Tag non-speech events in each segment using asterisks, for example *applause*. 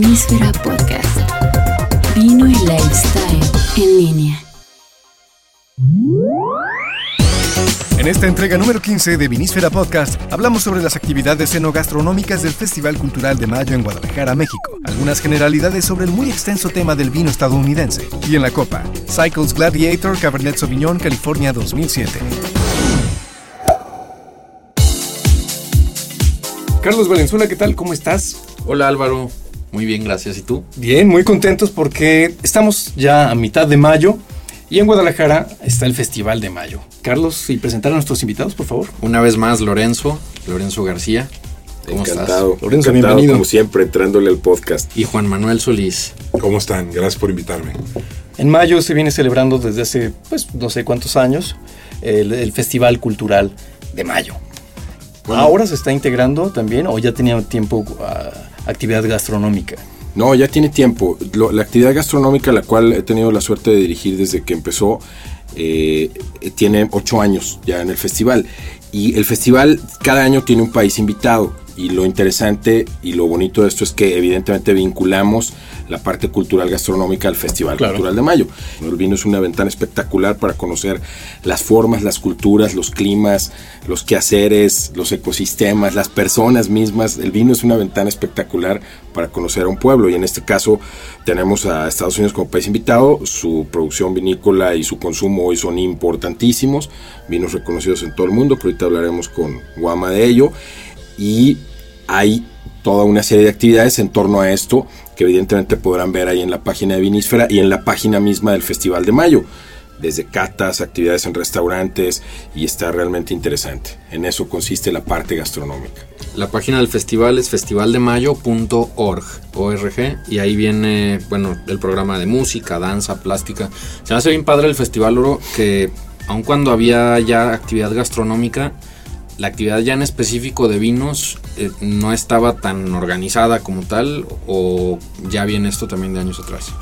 Vinísfera Podcast. Vino y lifestyle en línea. En esta entrega número 15 de Vinísfera Podcast hablamos sobre las actividades enogastronómicas del Festival Cultural de Mayo en Guadalajara, México. Algunas generalidades sobre el muy extenso tema del vino estadounidense. Y en la copa, Cycles Gladiator Cabernet Sauvignon California 2007. Carlos Valenzuela, ¿qué tal? ¿Cómo estás? Hola Álvaro, muy bien, gracias. ¿Y tú? Bien, muy contentos porque estamos ya a mitad de mayo y en Guadalajara está el Festival de Mayo. Carlos, y presentar a nuestros invitados, por favor. Una vez más, Lorenzo, Lorenzo García. ¿Cómo Encantado. estás? Lorenzo, Encantado, bienvenido. Como siempre, entrándole al podcast. Y Juan Manuel Solís. ¿Cómo están? Gracias por invitarme. En mayo se viene celebrando desde hace, pues, no sé cuántos años, el, Festival Cultural de Mayo. ¿Ahora se está integrando también o ya tenía tiempo uh, actividad gastronómica? No, ya tiene tiempo. la actividad gastronómica, la cual he tenido la suerte de dirigir desde que empezó, eh, tiene ocho años ya en el festival. Y el festival cada año tiene un país invitado. Y lo interesante y lo bonito de esto es que evidentemente vinculamos la parte cultural gastronómica al Festival Cultural de Mayo. El vino es una ventana espectacular para conocer las formas, las culturas, los climas, los quehaceres, los ecosistemas, las personas mismas. El vino es una ventana espectacular para conocer a un pueblo y en este caso tenemos a Estados Unidos como país invitado. Su producción vinícola y su consumo hoy son importantísimos, vinos reconocidos en todo el mundo, pero ahorita hablaremos con Guama de ello. Y hay toda una serie de actividades en torno a esto que evidentemente podrán ver ahí en la página de Vinísfera y en la página misma del Festival de Mayo. Desde catas, actividades en restaurantes y está realmente interesante. En eso consiste la parte gastronómica. La página del festival es festivaldemayo.org org, y ahí viene, bueno, el programa de música, danza, plástica. Se me hace bien padre el festival oro que aun cuando había ya actividad gastronómica, la actividad ya en específico de vinos eh, no estaba tan organizada como tal o ya viene esto también de años atrás?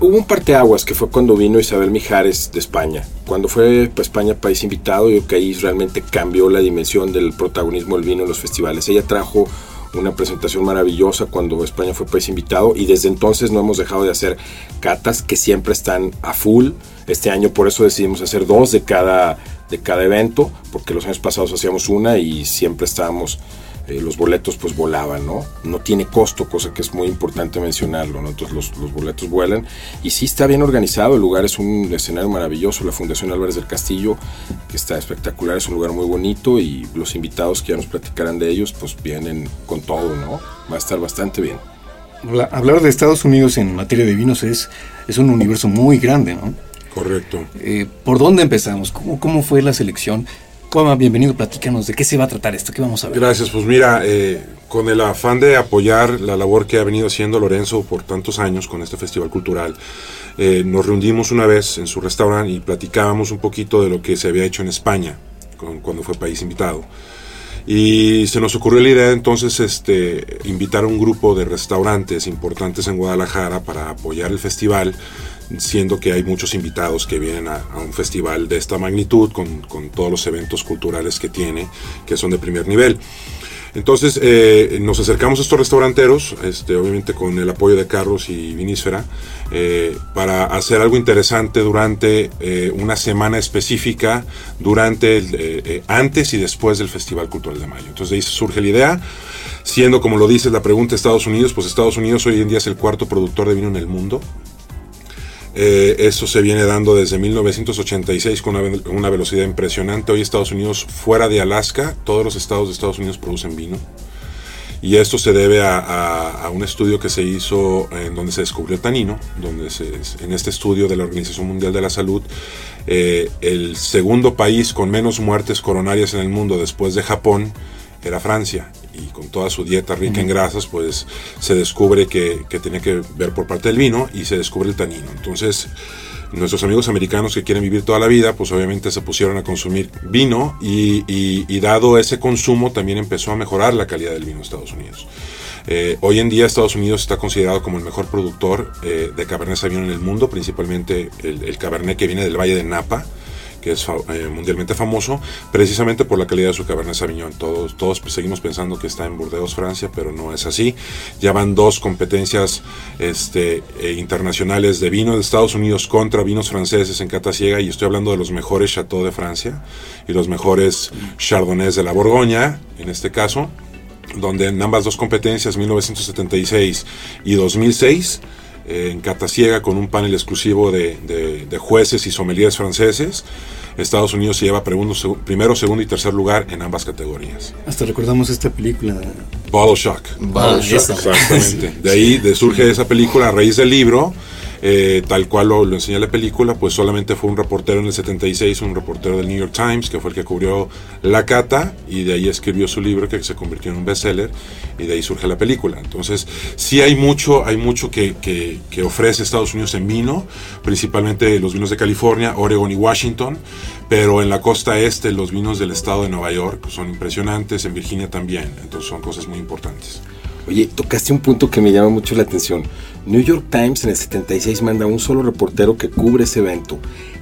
hubo un parteaguas que fue cuando vino Isabel Mijares de España. Cuando fue pues, España país invitado, yo que ahí realmente cambió la dimensión del protagonismo del vino en los festivales. Ella trajo una presentación maravillosa cuando España fue país invitado y desde entonces no hemos dejado de hacer catas que siempre están a full. Este año por eso decidimos hacer dos de cada de cada evento, porque los años pasados hacíamos una y siempre estábamos, eh, los boletos pues volaban, ¿no? No tiene costo, cosa que es muy importante mencionarlo, ¿no? Entonces los, los, boletos vuelan y sí está bien organizado, el lugar es un escenario maravilloso, la Fundación Álvarez del Castillo, que está espectacular, es un lugar muy bonito y los invitados que ya nos platicarán de ellos pues vienen con todo, ¿no? Va a estar bastante bien. Hablar de Estados Unidos en materia de vinos es, es un universo muy grande, ¿no? Correcto. Eh, ¿Por dónde empezamos? ¿Cómo, ¿Cómo fue la selección? Juanma, bienvenido, platícanos de qué se va a tratar esto, qué vamos a ver. Gracias, pues mira, eh, con el afán de apoyar la labor que ha venido haciendo Lorenzo por tantos años con este festival cultural, eh, nos reunimos una vez en su restaurante y platicábamos un poquito de lo que se había hecho en España cuando fue país invitado. Y se nos ocurrió la idea entonces este, invitar a un grupo de restaurantes importantes en Guadalajara para apoyar el festival siendo que hay muchos invitados que vienen a, un festival de esta magnitud, con, todos los eventos culturales que tiene, que son de primer nivel. Entonces eh, nos acercamos a estos restauranteros, este, obviamente con el apoyo de Carlos y Vinísfera, eh, para hacer algo interesante durante eh, una semana específica, durante antes y después del Festival Cultural de Mayo. Entonces de ahí surge la idea, siendo como lo dice la pregunta Estados Unidos, pues Estados Unidos hoy en día es el cuarto productor de vino en el mundo. Eh, esto se viene dando desde 1986 con una, velocidad impresionante. Hoy Estados Unidos, fuera de Alaska, todos los estados de Estados Unidos producen vino. Y esto se debe a, un estudio que se hizo en donde se descubrió tanino, donde en este estudio de la Organización Mundial de la Salud, eh, el segundo país con menos muertes coronarias en el mundo después de Japón era Francia y con toda su dieta rica en grasas, pues se descubre que, que tiene que ver por parte del vino y se descubre el tanino. Entonces, nuestros amigos americanos que quieren vivir toda la vida, pues obviamente se pusieron a consumir vino y, y, dado ese consumo también empezó a mejorar la calidad del vino en Estados Unidos. Eh, hoy en día Estados Unidos está considerado como el mejor productor eh, de Cabernet Sauvignon en el mundo, principalmente el, el Cabernet que viene del Valle de Napa que es eh, mundialmente famoso, precisamente por la calidad de su Cabernet Sauvignon. Todos, todos seguimos pensando que está en Burdeos, Francia, pero no es así. Ya van dos competencias este, eh, internacionales de vino de Estados Unidos contra vinos franceses en cata ciega, y estoy hablando de los mejores Chateau de Francia y los mejores Chardonnays de la Borgoña, en este caso, donde en ambas dos competencias, 1976 y 2006, en cata ciega con un panel exclusivo de, de, jueces y sommeliers franceses. Estados Unidos se lleva primero, segundo y tercer lugar en ambas categorías. Hasta recordamos esta película. Bottle Shock. Bottle Shock. Exactamente. *laughs* De ahí de surge esa película a raíz del libro eh, tal cual lo, lo, enseña la película, pues solamente fue un reportero en el 76, un reportero del New York Times, que fue el que cubrió la cata y de ahí escribió su libro que se convirtió en un bestseller y de ahí surge la película. Entonces, sí hay mucho, hay mucho que, que, que ofrece Estados Unidos en vino, principalmente los vinos de California, Oregon y Washington, pero en la costa este los vinos del estado de Nueva York son impresionantes, en Virginia también, entonces son cosas muy importantes. Oye, tocaste un punto que me llama mucho la atención. New York Times en el 76 manda un solo reportero que cubre ese evento.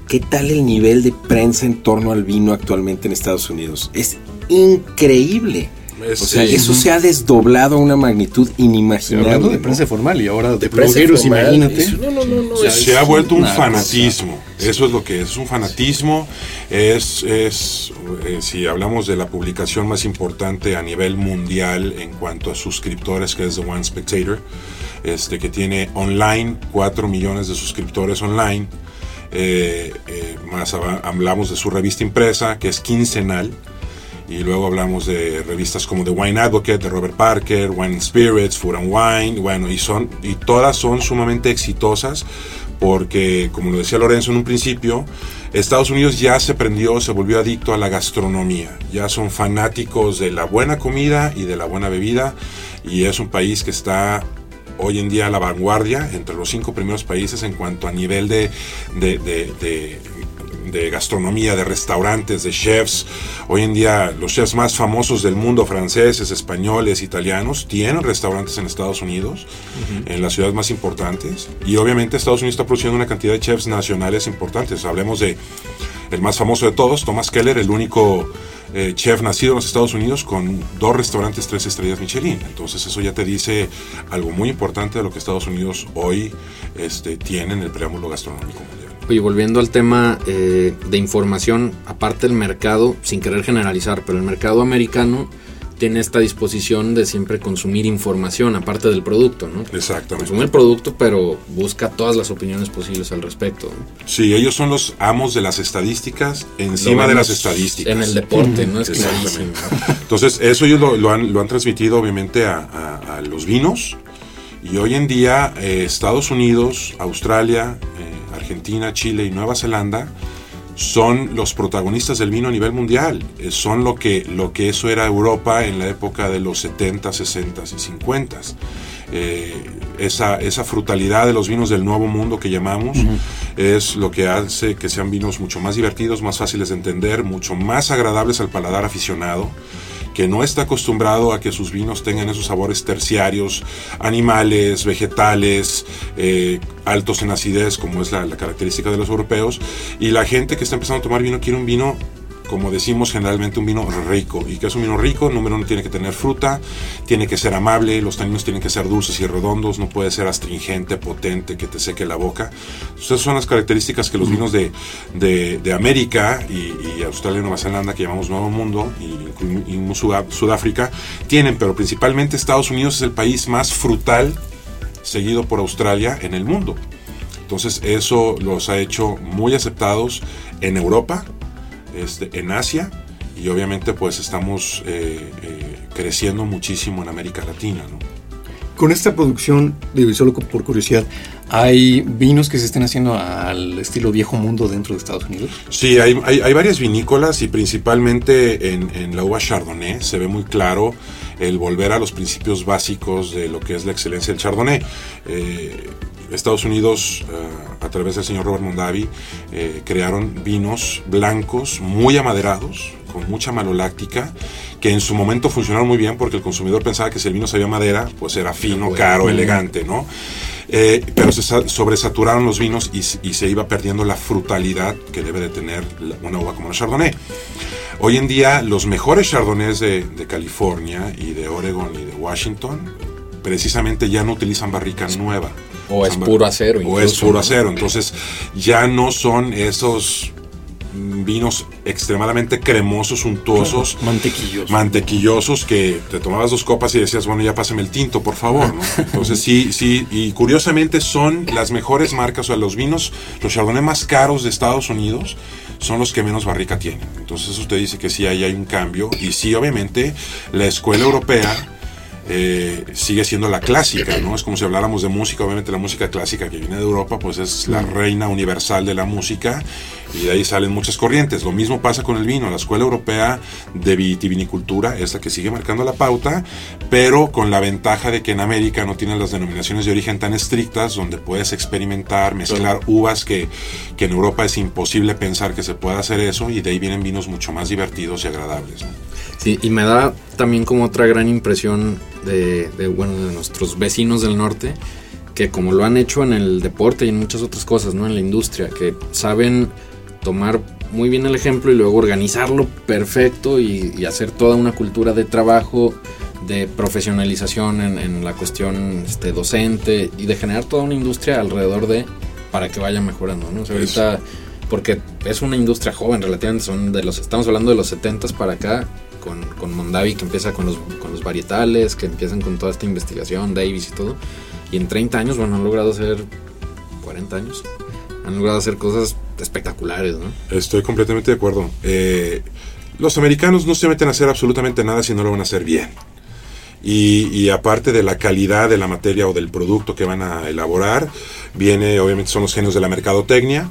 ¿Qué tal el nivel de prensa en torno al vino actualmente en Estados Unidos? Es increíble. O sea, eso se ha desdoblado a una magnitud inimaginable. Hablando de prensa formal y ahora de, blogueros, imagínate. no, no, no, se ha vuelto un fanatismo. Eso es lo que es, un fanatismo. Es, es eh, si hablamos de la publicación más importante a nivel mundial en cuanto a suscriptores, que es The One Spectator, este, que tiene online 4 millones de suscriptores online. Eh, eh, más hablamos de su revista impresa, que es quincenal. Y luego hablamos de revistas como The Wine Advocate, de Robert Parker, Wine Spirits, Food and Wine, bueno, y, son, y todas son sumamente exitosas porque, como lo decía Lorenzo en un principio, Estados Unidos ya se prendió, se volvió adicto a la gastronomía, ya son fanáticos de la buena comida y de la buena bebida, y es un país que está hoy en día a la vanguardia entre los cinco primeros países en cuanto a nivel de, gastronomía, de restaurantes, de chefs. Hoy en día los chefs más famosos del mundo, franceses, españoles, italianos, tienen restaurantes en Estados Unidos, en las ciudades más importantes. Y obviamente Estados Unidos está produciendo una cantidad de chefs nacionales importantes. Hablemos de el más famoso de todos, Thomas Keller, el único eh, chef nacido en los Estados Unidos con dos restaurantes tres estrellas Michelin. Entonces eso ya te dice algo muy importante de lo que Estados Unidos hoy este, tiene en el preámbulo gastronómico mundial. Oye, volviendo al tema eh, de información, aparte del mercado, sin querer generalizar, pero el mercado americano tiene esta disposición de siempre consumir información, aparte del producto, ¿no? Exactamente. Consume el producto, pero busca todas las opiniones posibles al respecto. Sí, ellos son los amos de las estadísticas encima de las estadísticas. En el deporte, ¿no? Es clarísimo. Entonces, eso ellos lo, han, lo han, transmitido, obviamente, a, los vinos. Y hoy en día, eh, Estados Unidos, Australia, Argentina, Chile y Nueva Zelanda son los protagonistas del vino a nivel mundial. Eh, son lo que, lo que eso era Europa en la época de los 70, 60 y 50. Eh, esa, esa, frutalidad de los vinos del nuevo mundo que llamamos es lo que hace que sean vinos mucho más divertidos, más fáciles de entender, mucho más agradables al paladar aficionado que no está acostumbrado a que sus vinos tengan esos sabores terciarios, animales, vegetales, eh, altos en acidez, como es la, la característica de los europeos, y la gente que está empezando a tomar vino quiere un vino como decimos generalmente, un vino rico. ¿Y que es un vino rico? Número uno, tiene que tener fruta, tiene que ser amable, los taninos tienen que ser dulces y redondos, no puede ser astringente, potente, que te seque la boca. esas son las características que los vinos de, de, América y, Australia y Nueva Zelanda, que llamamos Nuevo Mundo, y, y Sudáfrica, tienen, pero principalmente Estados Unidos es el país más frutal, seguido por Australia, en el mundo. Entonces eso los ha hecho muy aceptados en Europa, este, en Asia y obviamente pues estamos eh, eh, creciendo muchísimo en América Latina. Con esta producción, digo, solo por curiosidad, ¿hay vinos que se estén haciendo al estilo viejo mundo dentro de Estados Unidos? Sí, hay, hay, varias vinícolas y principalmente en, la uva Chardonnay se ve muy claro el volver a los principios básicos de lo que es la excelencia del Chardonnay. Eh, Estados Unidos, eh, a través del señor Robert Mondavi, eh, crearon vinos blancos muy amaderados, con mucha maloláctica, que en su momento funcionaron muy bien porque el consumidor pensaba que si el vino sabía madera, pues era fino, caro, elegante, ¿no? Eh, pero se sa- sobresaturaron los vinos y, se iba perdiendo la frutalidad que debe de tener una uva como la Chardonnay. Hoy en día los mejores Chardonnays de, de California y de Oregon y de Washington precisamente ya no utilizan barrica nueva. O es puro acero O es puro acero. Entonces ya no son esos vinos extremadamente cremosos, untuosos, Mantequillos. mantequillosos que te tomabas dos copas y decías, bueno, ya pásame el tinto, por favor. ¿no? *laughs* Entonces sí, sí, y curiosamente son las mejores marcas, o sea, los vinos, los chardonnay más caros de Estados Unidos son los que menos barrica tienen. Entonces eso te dice que sí ahí hay un cambio y sí, obviamente, la escuela europea eh, sigue siendo la clásica, ¿no? Es como si habláramos de música, obviamente la música clásica que viene de Europa, pues es la reina universal de la música y de ahí salen muchas corrientes. Lo mismo pasa con el vino, la escuela europea de vitivinicultura es la que sigue marcando la pauta, pero con la ventaja de que en América no tienen las denominaciones de origen tan estrictas, donde puedes experimentar, mezclar uvas que, que en Europa es imposible pensar que se pueda hacer eso y de ahí vienen vinos mucho más divertidos y agradables. ¿no? Sí, y me da también como otra gran impresión de, de, bueno, de nuestros vecinos del norte, que como lo han hecho en el deporte y en muchas otras cosas, ¿no? En la industria, que saben tomar muy bien el ejemplo y luego organizarlo perfecto y, y hacer toda una cultura de trabajo, de profesionalización en, en la cuestión este, docente y de generar toda una industria alrededor de para que vaya mejorando, ¿no? O sea, ahorita, porque es una industria joven relativamente, son de los, estamos hablando de los 70s para acá, con, con Mondavi que empieza con los, con los varietales, que empiezan con toda esta investigación, Davis y todo, y en 30 años, bueno, han logrado hacer 40 años, han logrado hacer cosas espectaculares, ¿no? Estoy completamente de acuerdo. Eh, los americanos no se meten a hacer absolutamente nada si no lo van a hacer bien. Y, y aparte de la calidad de la materia o del producto que van a elaborar, viene, obviamente son los genios de la mercadotecnia.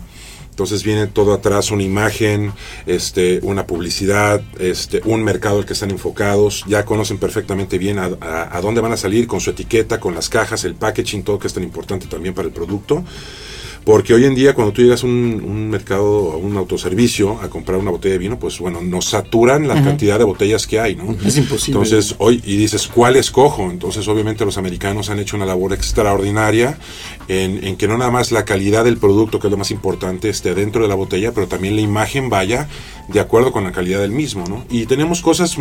Entonces viene todo atrás, una imagen, este, una publicidad, este, un mercado al que están enfocados, ya conocen perfectamente bien a, a- a dónde van a salir con su etiqueta, con las cajas, el packaging, todo que es tan importante también para el producto. Porque hoy en día cuando tú llegas a un, un mercado, a un autoservicio, a comprar una botella de vino, pues bueno, nos saturan la cantidad de botellas que hay, ¿no? Es imposible. Entonces, hoy, y dices, ¿cuál escojo? Entonces, obviamente los americanos han hecho una labor extraordinaria en, en que no nada más la calidad del producto, que es lo más importante, esté dentro de la botella, pero también la imagen vaya de acuerdo con la calidad del mismo, ¿no? Y tenemos cosas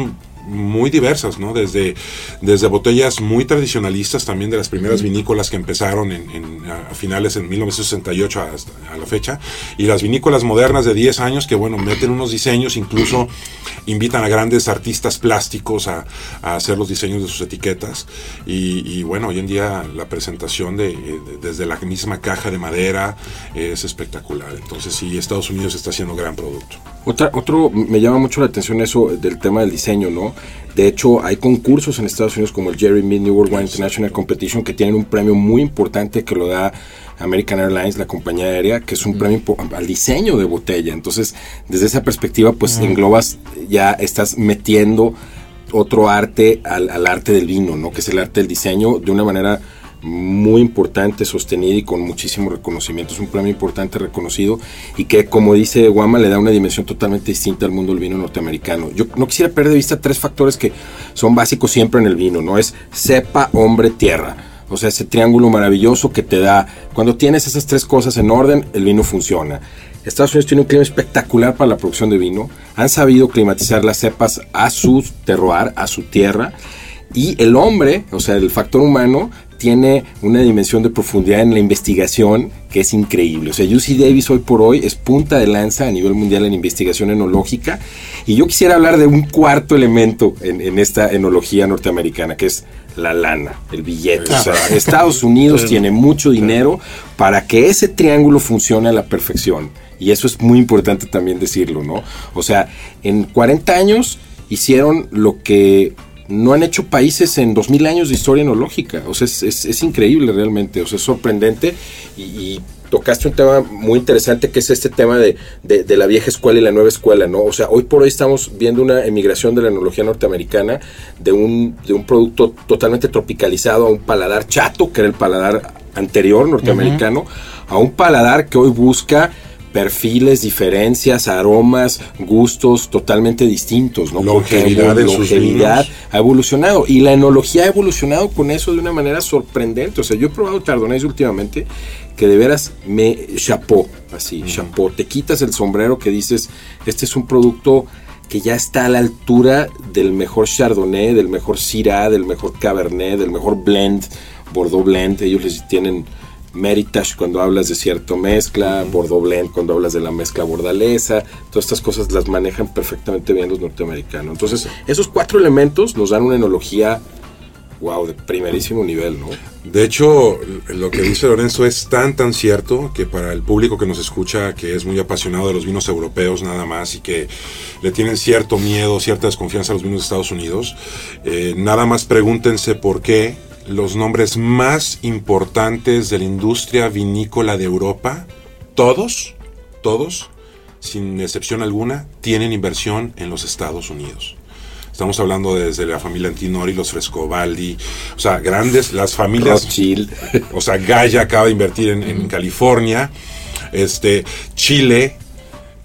muy diversas, ¿no? Desde, desde botellas muy tradicionalistas, también de las primeras vinícolas que empezaron en, en- a finales en 1968 hasta a la fecha, y las vinícolas modernas de 10 años que, bueno, meten unos diseños, incluso invitan a grandes artistas plásticos a, a hacer los diseños de sus etiquetas, y, y, bueno, hoy en día la presentación de, de- desde la misma caja de madera es espectacular, entonces sí, Estados Unidos está haciendo gran producto. Otra, otro, me llama mucho la atención eso del tema del diseño, ¿no? De hecho, hay concursos en Estados Unidos como el Jerry Mead New World Wine International Competition que tienen un premio muy importante que lo da American Airlines, la compañía aérea, que es un premio impo- al diseño de botella. Entonces, desde esa perspectiva, pues englobas, ya estás metiendo otro arte al, al arte del vino, ¿no? Que es el arte del diseño de una manera muy importante, sostenida y con muchísimo reconocimiento. Es un premio importante, reconocido y que, como dice Guama, le da una dimensión totalmente distinta al mundo del vino norteamericano. Yo no quisiera perder de vista tres factores que son básicos siempre en el vino, ¿no? Es cepa, hombre, tierra. O sea, ese triángulo maravilloso que te da, cuando tienes esas tres cosas en orden, el vino funciona. Estados Unidos tiene un clima espectacular para la producción de vino. Han sabido climatizar las cepas a su terroir, a su tierra. Y el hombre, o sea, el factor humano, tiene una dimensión de profundidad en la investigación que es increíble. O sea, UC Davis hoy por hoy es punta de lanza a nivel mundial en investigación enológica. Y yo quisiera hablar de un cuarto elemento en, en esta enología norteamericana, que es la lana, el billete. O sea, Estados Unidos tiene mucho dinero para que ese triángulo funcione a la perfección. Y eso es muy importante también decirlo, ¿no? O sea, en 40 años hicieron lo que no han hecho países en 2000 años de historia enológica. O sea, es, es- es increíble realmente, o sea, es sorprendente y, y tocaste un tema muy interesante que es este tema de, de- de la vieja escuela y la nueva escuela, ¿no? O sea, hoy por hoy estamos viendo una emigración de la enología norteamericana de un, de un producto totalmente tropicalizado a un paladar chato, que era el paladar anterior norteamericano, a un paladar que hoy busca perfiles, diferencias, aromas, gustos totalmente distintos, ¿no? Longevidad Porque longevidad ha evolucionado y la enología ha evolucionado con eso de una manera sorprendente. O sea, yo he probado chardonnays últimamente que de veras me chapeau, así, chapeau. Te quitas el sombrero que dices, este es un producto que ya está a la altura del mejor chardonnay, del mejor syrah, del mejor cabernet, del mejor blend, bordeaux blend. Ellos les tienen Meritage cuando hablas de cierta mezcla, Bordeaux Blend cuando hablas de la mezcla bordalesa, todas estas cosas las manejan perfectamente bien los norteamericanos. Entonces, esos cuatro elementos nos dan una enología, wow, de primerísimo nivel, ¿no? De hecho, lo que dice Lorenzo es tan tan cierto que para el público que nos escucha, que es muy apasionado de los vinos europeos nada más y que le tienen cierto miedo, cierta desconfianza a los vinos de Estados Unidos, eh, nada más pregúntense por qué los nombres más importantes de la industria vinícola de Europa, todos, todos, sin excepción alguna, tienen inversión en los Estados Unidos. Estamos hablando desde la familia Antinori, los Frescobaldi, o sea, grandes, las familias. Rothschild. O sea, Gaia acaba de invertir en, en California, este, Chile,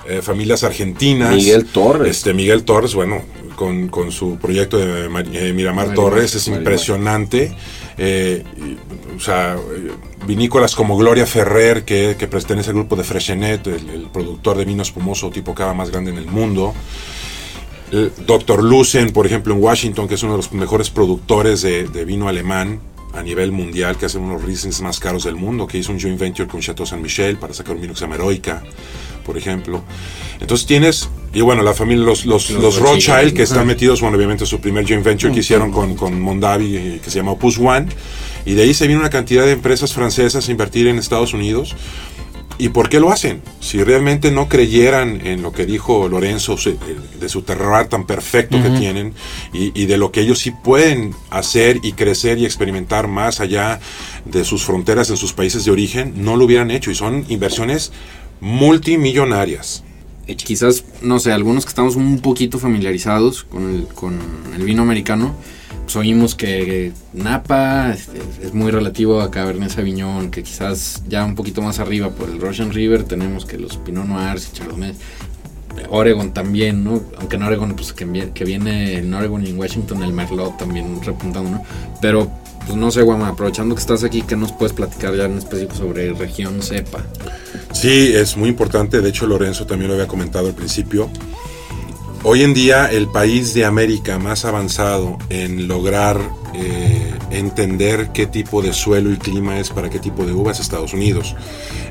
eh, familias argentinas. Miguel Torres. Este, Miguel Torres, bueno, con, con su proyecto de Mar- eh, Miramar Marimar, Torres es Marimar. impresionante. Eh, y, o sea, eh, vinícolas como Gloria Ferrer, que, que pertenece al grupo de Freshenet, el, el productor de vino espumoso tipo cava más grande en el mundo. El Dr. Lucen, por ejemplo, en Washington, que es uno de los mejores productores de, de vino alemán a nivel mundial, que hace unos Rieslings más caros del mundo, que hizo un joint venture con Chateau Saint Michel para sacar un vino que se llama Heroica, por ejemplo. Entonces tienes, y bueno, la familia, los, los, Los los Rothschild, que están metidos, bueno, obviamente su primer joint venture que hicieron con, con Mondavi, eh, que se llama Opus One, y de ahí se viene una cantidad de empresas francesas a invertir en Estados Unidos. ¿Y por qué lo hacen? Si realmente no creyeran en lo que dijo Lorenzo, se- de su terroir tan perfecto que tienen y, y de lo que ellos sí pueden hacer y crecer y experimentar más allá de sus fronteras en sus países de origen, no lo hubieran hecho. Y son inversiones multimillonarias. Quizás, no sé, algunos que estamos un poquito familiarizados con el, vino americano, pues oímos que Napa es muy relativo a Cabernet Sauvignon, que quizás ya un poquito más arriba por el Russian River tenemos que los Pinot Noirs y Chardonnay. Oregon también, ¿no? Aunque en Oregon, pues que viene en Oregon y en Washington el Merlot también repuntando, ¿no? Pero, pues no sé, Guama, aprovechando que estás aquí, ¿qué nos puedes platicar ya en específico sobre región cepa? Sí, es muy importante. De hecho, Lorenzo también lo había comentado al principio. Hoy en día, el país de América más avanzado en lograr eh, entender qué tipo de suelo y clima es para qué tipo de uva es Estados Unidos.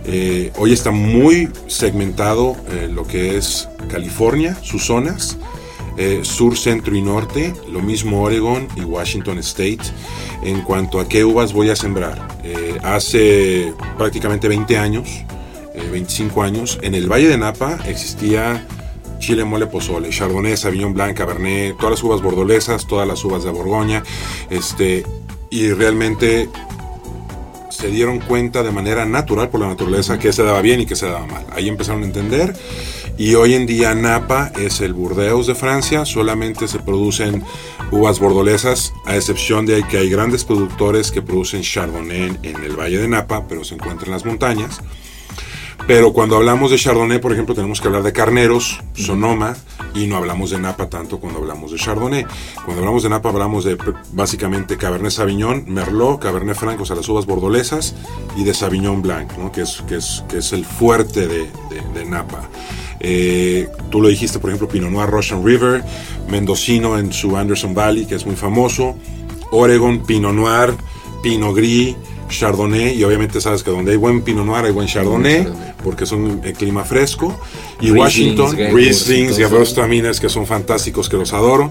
Eh, hoy está muy segmentado eh, lo que es California, sus zonas, eh, sur, centro y norte, lo mismo Oregon y Washington State, en cuanto a qué uvas voy a sembrar. Eh, hace prácticamente 20 años, eh, 25 años, en el Valle de Napa existía chile, mole, pozole, chardonnay, sauvignon blanc, cabernet, todas las uvas bordolesas, todas las uvas de Borgoña, este, y realmente se dieron cuenta de manera natural por la naturaleza que se daba bien y que se daba mal. Ahí empezaron a entender y hoy en día Napa es el Burdeos de Francia, solamente se producen uvas bordolesas, a excepción de que hay grandes productores que producen Chardonnay en el Valle de Napa, pero se encuentran en las montañas. Pero cuando hablamos de Chardonnay, por ejemplo, tenemos que hablar de Carneros, Sonoma, y no hablamos de Napa tanto cuando hablamos de Chardonnay. Cuando hablamos de Napa hablamos de básicamente Cabernet Sauvignon, Merlot, Cabernet Franc, o sea, las uvas bordolesas, y de Sauvignon Blanc, ¿no? que, es, que, es, que es el fuerte de, de- de Napa. Eh, tú lo dijiste, por ejemplo, Pinot Noir Russian River, Mendocino en su Anderson Valley, que es muy famoso, Oregon, Pinot Noir, Pinot Gris, Chardonnay, y obviamente sabes que donde hay buen Pinot Noir hay buen Chardonnay, Chardonnay. Porque es un eh, clima fresco. Y Rislings, Washington, Rieslings. Gewürztraminer, que son fantásticos, que los adoro.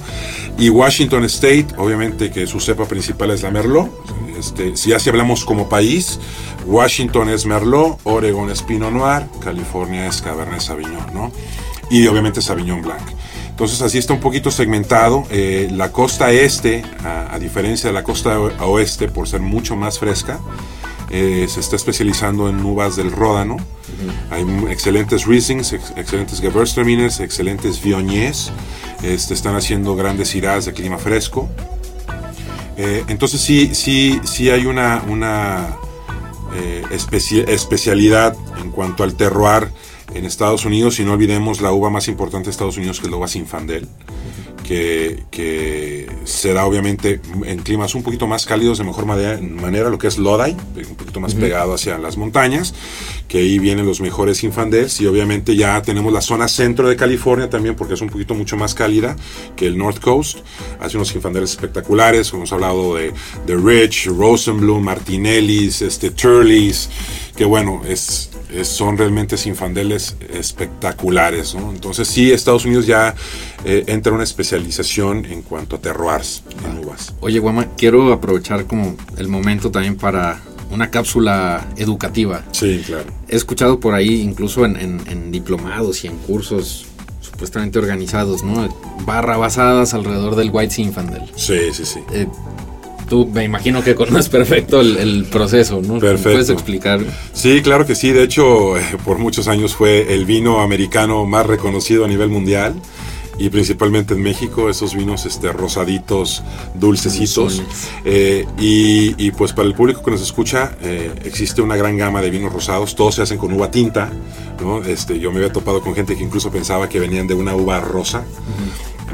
Y Washington State, obviamente que su cepa principal es la Merlot. Este, si ya si hablamos como país, Washington es Merlot, Oregon es Pinot Noir, California es Cabernet Sauvignon, ¿no? Y obviamente Sauvignon Blanc. Entonces así está un poquito segmentado. Eh, la costa este, a, a diferencia de la costa oeste, por ser mucho más fresca, eh, se está especializando en uvas del Ródano. Hay excelentes Rieslings, ex- excelentes Gewürztraminers, excelentes Viogniers. Este, están haciendo grandes Syrahs de clima fresco. Eh, entonces sí, sí, sí hay una, una eh, especi- especialidad en cuanto al terroir en Estados Unidos y no olvidemos la uva más importante de Estados Unidos que es la uva Sinfandel que, que se da obviamente en climas un poquito más cálidos de mejor manera, lo que es Lodi, un poquito más pegado hacia las montañas, que ahí vienen los mejores Infandels y obviamente ya tenemos la zona centro de California también porque es un poquito mucho más cálida que el North Coast, hace unos Infandels espectaculares, hemos hablado de, de Rich, Rosenblum, Martinellis, este, Turleys, que bueno, es, son realmente sinfandeles espectaculares. ¿no? Entonces sí, Estados Unidos ya eh, entra en una especialización en cuanto a terroirs en uvas. Oye, Guama, quiero aprovechar como el momento también para una cápsula educativa. Sí, claro. He escuchado por ahí, incluso en, en- en diplomados y en cursos supuestamente organizados, ¿no? Barra basadas alrededor del White Zinfandel. Sí, sí, sí. Eh, tú me imagino que conoces *laughs* perfecto el, el proceso, ¿no? Perfecto. ¿Puedes explicar? Sí, claro que sí. De hecho, eh, por muchos años fue el vino americano más reconocido a nivel mundial. Y principalmente en México, esos vinos este, rosaditos, dulcecitos. Eh, y, y, pues para el público que nos escucha, eh, existe una gran gama de vinos rosados. Todos se hacen con uva tinta. ¿no? Este, yo me había topado con gente que incluso pensaba que venían de una uva rosa.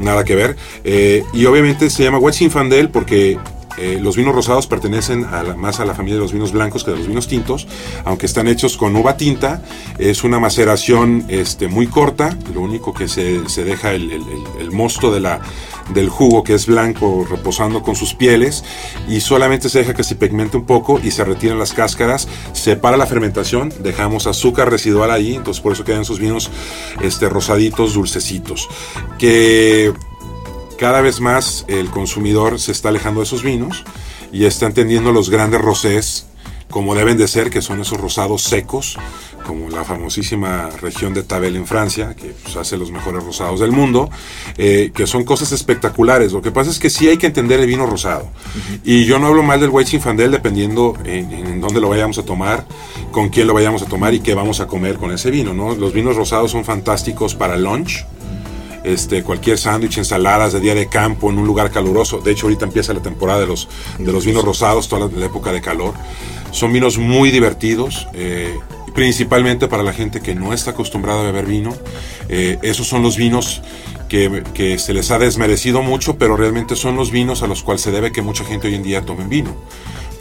Nada que ver. Eh, y obviamente se llama White Zinfandel porque eh, los vinos rosados pertenecen a más a la familia de los vinos blancos que de los vinos tintos, aunque están hechos con uva tinta. Es una maceración este, muy corta, lo único que se, deja el- el mosto de la, del jugo que es blanco reposando con sus pieles y solamente se deja que se pigmente un poco y se retiran las cáscaras, se para la fermentación, dejamos azúcar residual ahí, entonces por eso quedan esos vinos este, rosaditos, dulcecitos, que cada vez más el consumidor se está alejando de esos vinos y está entendiendo los grandes rosés como deben de ser, que son esos rosados secos, como la famosísima región de Tabel en Francia, que pues, hace los mejores rosados del mundo, eh, que son cosas espectaculares. Lo que pasa es que sí hay que entender el vino rosado. Y yo no hablo mal del White Zinfandel dependiendo en, en dónde lo vayamos a tomar, con quién lo vayamos a tomar y qué vamos a comer con ese vino. ¿no? Los vinos rosados son fantásticos para lunch, este, cualquier sándwich, ensaladas de día de campo en un lugar caluroso. De hecho, ahorita empieza la temporada de los, de los vinos rosados, toda la, época de calor. Son vinos muy divertidos, eh, principalmente para la gente que no está acostumbrada a beber vino. Eh, esos son los vinos que, que se les ha desmerecido mucho, pero realmente son los vinos a los cuales se debe que mucha gente hoy en día tome vino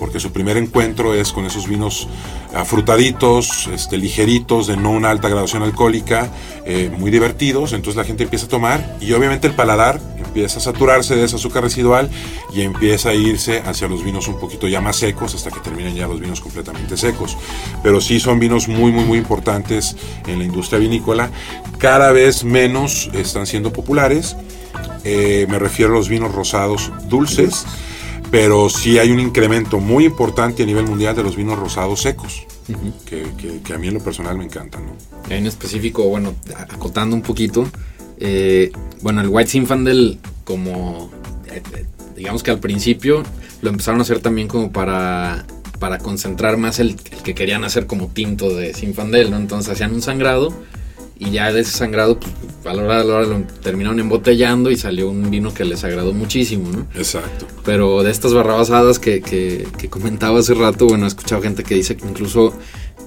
porque su primer encuentro es con esos vinos afrutaditos, este, ligeritos, de no una alta graduación alcohólica, eh, muy divertidos, entonces la gente empieza a tomar y obviamente el paladar empieza a saturarse de ese azúcar residual y empieza a irse hacia los vinos un poquito ya más secos hasta que terminan ya los vinos completamente secos. Pero sí son vinos muy, muy, muy importantes en la industria vinícola, cada vez menos están siendo populares, eh, me refiero a los vinos rosados dulces pero sí hay un incremento muy importante a nivel mundial de los vinos rosados secos, que, que- que a mí en lo personal me encantan. ¿no? En específico, bueno, acotando un poquito, eh, bueno, el White Zinfandel, como eh, eh, digamos que al principio lo empezaron a hacer también como para, para concentrar más el, el que querían hacer como tinto de Zinfandel, ¿no? Entonces hacían un sangrado y ya de ese sangrado, pues, a la hora de la hora lo terminaron embotellando y salió un vino que les agradó muchísimo, ¿no? Exacto. Pero de estas barrabasadas que, que, que comentaba hace rato, bueno, he escuchado gente que dice que incluso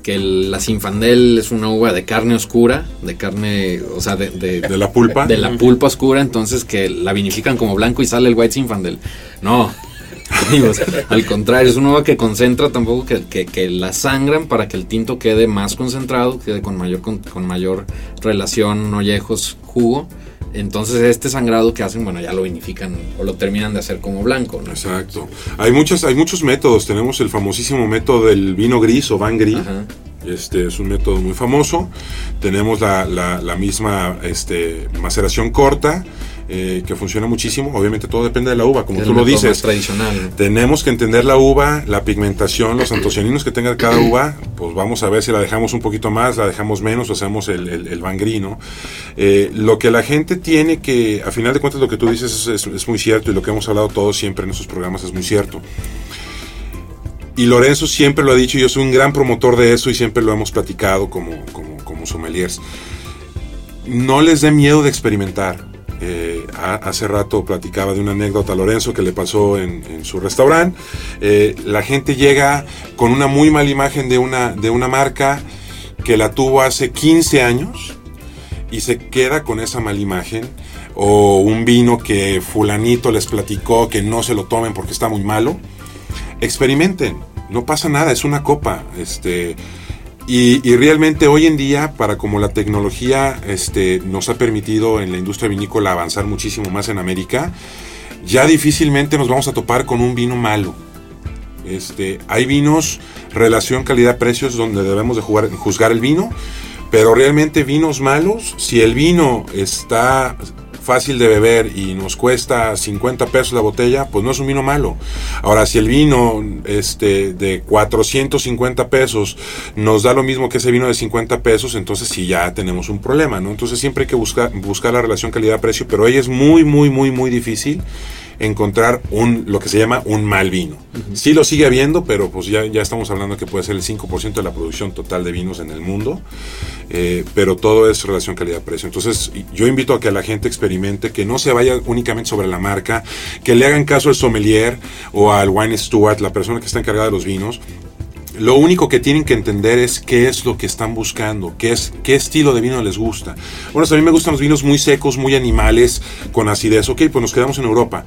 que el- la Sinfandel es una uva de carne oscura, de carne, o sea, de, de, De la pulpa. de la pulpa oscura, entonces que la vinifican como blanco y sale el White Sinfandel. No. Al contrario, es una uva que concentra tampoco que, que, que la sangran para que el tinto quede más concentrado, quede con mayor, con, con mayor relación, ollejos, jugo. Entonces este sangrado que hacen, bueno, ya lo vinifican o lo terminan de hacer como blanco, ¿no? Exacto. Hay, muchas, hay muchos métodos. Tenemos el famosísimo método del vino gris o van gris. Ajá. Este es un método muy famoso. Tenemos la, la- la misma este, maceración corta, eh, que funciona muchísimo. Obviamente todo depende de la uva, como es tú lo dices. tradicional. Tenemos que entender la uva, la pigmentación, los antocianinos que tenga cada uva, pues vamos a ver si la dejamos un poquito más, la dejamos menos o hacemos el, el, el Van Gris, ¿no? Eh, lo que la gente tiene que, a final de cuentas lo que tú dices es, es- es muy cierto y lo que hemos hablado todos siempre en estos programas es muy cierto. Y Lorenzo siempre lo ha dicho, yo soy un gran promotor de eso y siempre lo hemos platicado como, como, como sommeliers. No les dé miedo de experimentar. Eh, ha- hace rato platicaba de una anécdota a Lorenzo que le pasó en, en su restaurante. Eh, la gente llega con una muy mala imagen de una, de una marca que la tuvo hace 15 años y se queda con esa mala imagen o un vino que fulanito les platicó que no se lo tomen porque está muy malo, experimenten, no pasa nada, es una copa, este y, realmente hoy en día, para como la tecnología este, nos ha permitido en la industria vinícola avanzar muchísimo más en América, ya difícilmente nos vamos a topar con un vino malo. Este, hay vinos, relación calidad-precios, donde debemos de jugar, juzgar el vino, pero realmente vinos malos, si el vino está fácil de beber y nos cuesta 50 pesos la botella, pues no es un vino malo. Ahora, si el vino este, de 450 pesos nos da lo mismo que ese vino de 50 pesos, entonces sí ya tenemos un problema, ¿no? Entonces siempre hay que buscar, buscar la relación calidad-precio, pero ahí es muy, muy, muy, muy difícil encontrar un lo que se llama un mal vino. Sí lo sigue habiendo, pero pues ya, ya estamos hablando que puede ser el 5% de la producción total de vinos en el mundo, eh, pero todo es relación calidad-precio. Entonces yo invito a que la gente experimente, que no se vaya únicamente sobre la marca, que le hagan caso al sommelier o al wine steward, la persona que está encargada de los vinos, lo único que tienen que entender es qué es lo que están buscando, qué, es, qué estilo de vino les gusta. Bueno, a mí me gustan los vinos muy secos, muy animales, con acidez. Ok, pues nos quedamos en Europa.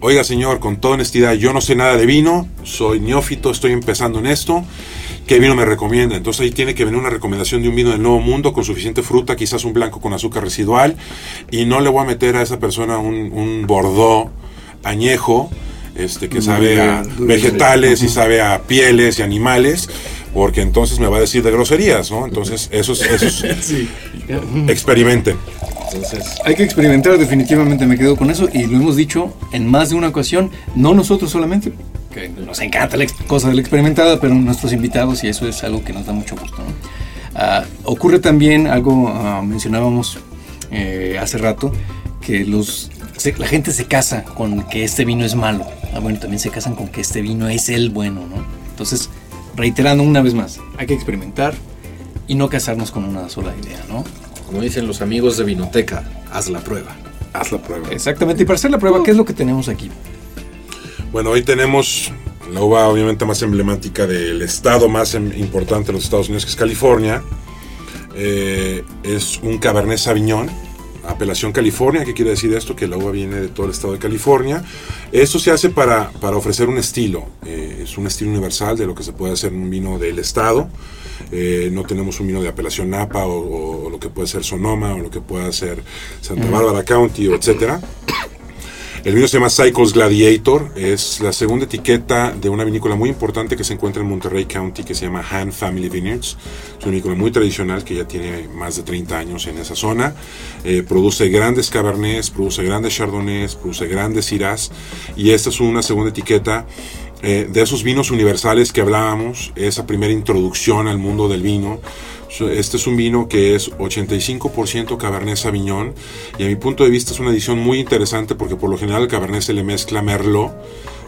Oiga, señor, con toda honestidad, yo no sé nada de vino, soy neófito, estoy empezando en esto. ¿Qué vino me recomienda? Entonces ahí tiene que venir una recomendación de un vino del Nuevo Mundo con suficiente fruta, quizás un blanco con azúcar residual, y no le voy a meter a esa persona un, un Bordeaux añejo este, que sabe a vegetales y sabe a pieles y animales, porque entonces me va a decir de groserías, ¿no? Entonces, eso es, eso *laughs* experimenten. Hay que experimentar, definitivamente me quedo con eso y lo hemos dicho en más de una ocasión, no nosotros solamente, que nos encanta la cosa de la experimentada, pero nuestros invitados y eso es algo que nos da mucho gusto. Ah, ocurre también algo, ah, mencionábamos eh, hace rato, que los la gente se casa con que este vino es malo. Ah, bueno, también se casan con que este vino es el bueno, ¿no? Entonces, reiterando una vez más, hay que experimentar y no casarnos con una sola idea, ¿no? Como dicen los amigos de Vinoteca, haz la prueba. Haz la prueba. Exactamente, y para hacer la prueba, ¿qué es lo que tenemos aquí? Bueno, hoy tenemos la uva obviamente más emblemática del estado más em, importante de los Estados Unidos, que es California. Eh, es un Cabernet Sauvignon apelación California, ¿qué quiere decir esto? Que la uva viene de todo el estado de California. Esto se hace para, para ofrecer un estilo, eh, es un estilo universal de lo que se puede hacer en un vino del estado. Eh, no tenemos un vino de apelación Napa o, lo que puede ser Sonoma o lo que pueda ser Santa Bárbara County o etcétera. El vino se llama Cycles Gladiator, es la segunda etiqueta de una vinícola muy importante que se encuentra en Monterrey County que se llama Han Family Vineyards. Es una vinícola muy tradicional que ya tiene más de 30 años en esa zona. Eh, produce grandes cabernets, produce grandes chardonnays, produce grandes syrahs y esta es una segunda etiqueta eh, de esos vinos universales que hablábamos, esa primera introducción al mundo del vino este es un vino que es 85% Cabernet Sauvignon y a mi punto de vista es una edición muy interesante porque por lo general el Cabernet se le mezcla Merlot,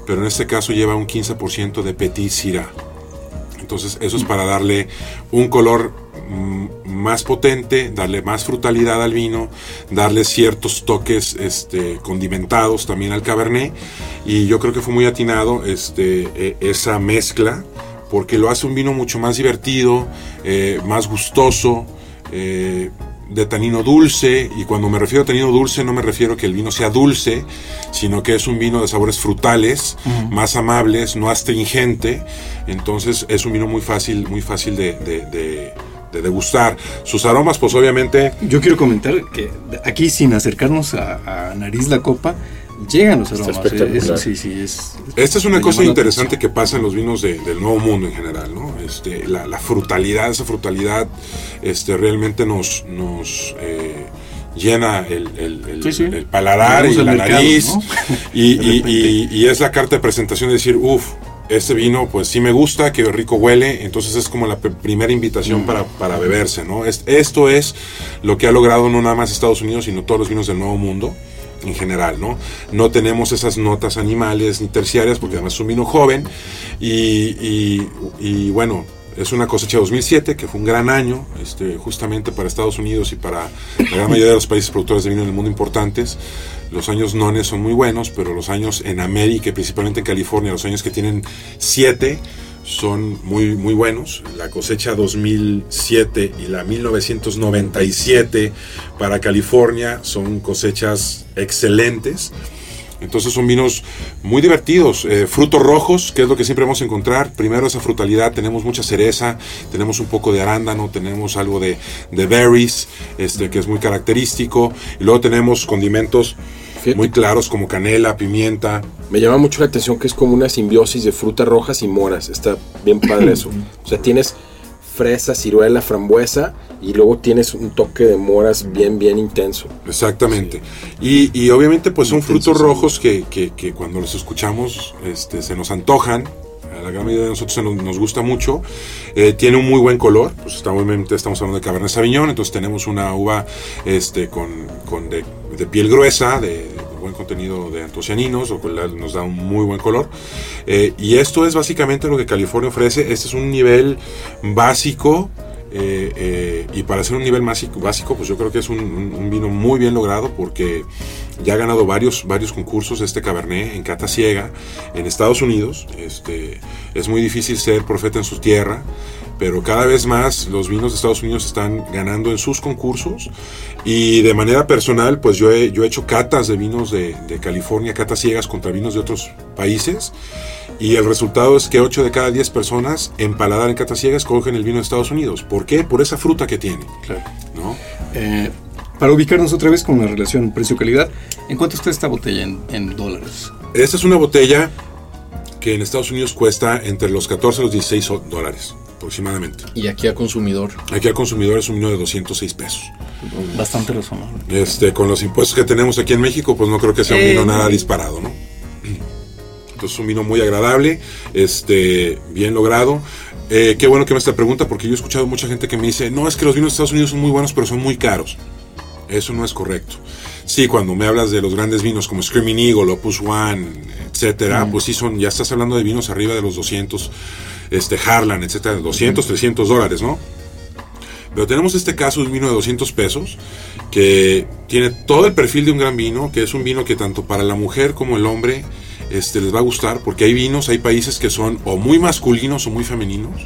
pero en este caso lleva un 15% de Petit Syrah. Entonces eso es para darle un color más potente, darle más frutalidad al vino, darle ciertos toques este, condimentados también al Cabernet. Y yo creo que fue muy atinado este, e, esa mezcla porque lo hace un vino mucho más divertido, eh, más gustoso, eh, de tanino dulce, y cuando me refiero a tanino dulce no me refiero a que el vino sea dulce, sino que es un vino de sabores frutales, más amables, no astringente, entonces es un vino muy fácil, muy fácil de, de, degustar. Sus aromas, pues obviamente... Yo quiero comentar que aquí sin acercarnos a, a nariz la copa, llegan los aromas. ¿eh? sí, sí, es, Esta es una cosa interesante que pasa en los vinos del Nuevo Mundo en general, ¿no? Este, la, frutalidad, esa frutalidad este, realmente nos, nos eh, llena el, el, paladar y la nariz. y, *laughs* y, es la carta de presentación de decir, uff, este vino pues sí me gusta, que rico huele, entonces es como la primera invitación para, para, beberse, ¿no? esto es lo que ha logrado no nada más Estados Unidos, sino todos los vinos del Nuevo Mundo en general, ¿no? No tenemos esas notas animales ni terciarias porque además es un vino joven y, y, bueno, es una cosecha 2007 que fue un gran año este, justamente para Estados Unidos y para la gran mayoría de los países productores de vino en el mundo importantes. Los años nones son muy buenos, pero los años en América, principalmente en California, los años que tienen 7 son muy, muy buenos. La cosecha 2007 y la 1997 para California son cosechas excelentes. Entonces son vinos muy divertidos, eh, frutos rojos, que es lo que siempre vamos a encontrar. Primero esa frutalidad, tenemos mucha cereza, tenemos un poco de arándano, tenemos algo de, de berries, este, que es muy característico. Y luego tenemos condimentos Fíjate. muy claros como canela, pimienta. Me llama mucho la atención que es como una simbiosis de frutas rojas y moras. Está bien padre *clears throat* eso. O sea, tienes fresa, ciruela, frambuesa y luego tienes un toque de moras bien, bien intenso. Exactamente. Y, y obviamente pues son frutos rojos que, que- que cuando los escuchamos este, se nos antojan. A la gran mayoría de nosotros se nos, nos gusta mucho. Eh, tiene un muy buen color. Pues estamos, obviamente estamos hablando de Cabernet Sauvignon. Entonces tenemos una uva este, con, con de, de piel gruesa, de buen contenido de antocianinos, lo nos da un muy buen color. Eh, y esto es básicamente lo que California ofrece. Este es un nivel básico. eh, eh, y para ser un nivel básico, básico, pues yo creo que es un vino muy bien logrado porque ya ha ganado varios, varios concursos este Cabernet en cata ciega en Estados Unidos. Este, es muy difícil ser profeta en su tierra, pero cada vez más los vinos de Estados Unidos están ganando en sus concursos y de manera personal, pues yo he, yo he hecho catas de vinos de, de California, catas ciegas contra vinos de otros países. Y el resultado es que 8 de cada 10 personas en paladar en catas ciegas cogen el vino de Estados Unidos. ¿Por qué? Por esa fruta que tiene. Claro. ¿no? Eh, para ubicarnos otra vez con la relación precio-calidad, ¿en cuánto está esta botella en, en dólares? Esta es una botella que en Estados Unidos cuesta entre los 14 y los 16 dólares aproximadamente. Y aquí a consumidor. Aquí al consumidor es un vino de 206 pesos. Bastante razonable. Este, con los impuestos que tenemos aquí en México, pues no creo que sea un Eh, vino nada no. disparado, ¿no? Entonces es un vino muy agradable, este, bien logrado. Eh, qué bueno que me esta pregunta porque yo he escuchado mucha gente que me dice, no, es que los vinos de Estados Unidos son muy buenos, pero son muy caros. Eso no es correcto. Sí, cuando me hablas de los grandes vinos como Screaming Eagle, Opus One, etcétera, pues sí son, ya estás hablando de vinos arriba de los 200, este, Harlan, etcétera, 200, 300 dólares, ¿no? Pero tenemos este caso de un vino de 200 pesos que tiene todo el perfil de un gran vino, que es un vino que tanto para la mujer como el hombre este, les va a gustar, porque hay vinos, hay países que son o muy masculinos o muy femeninos.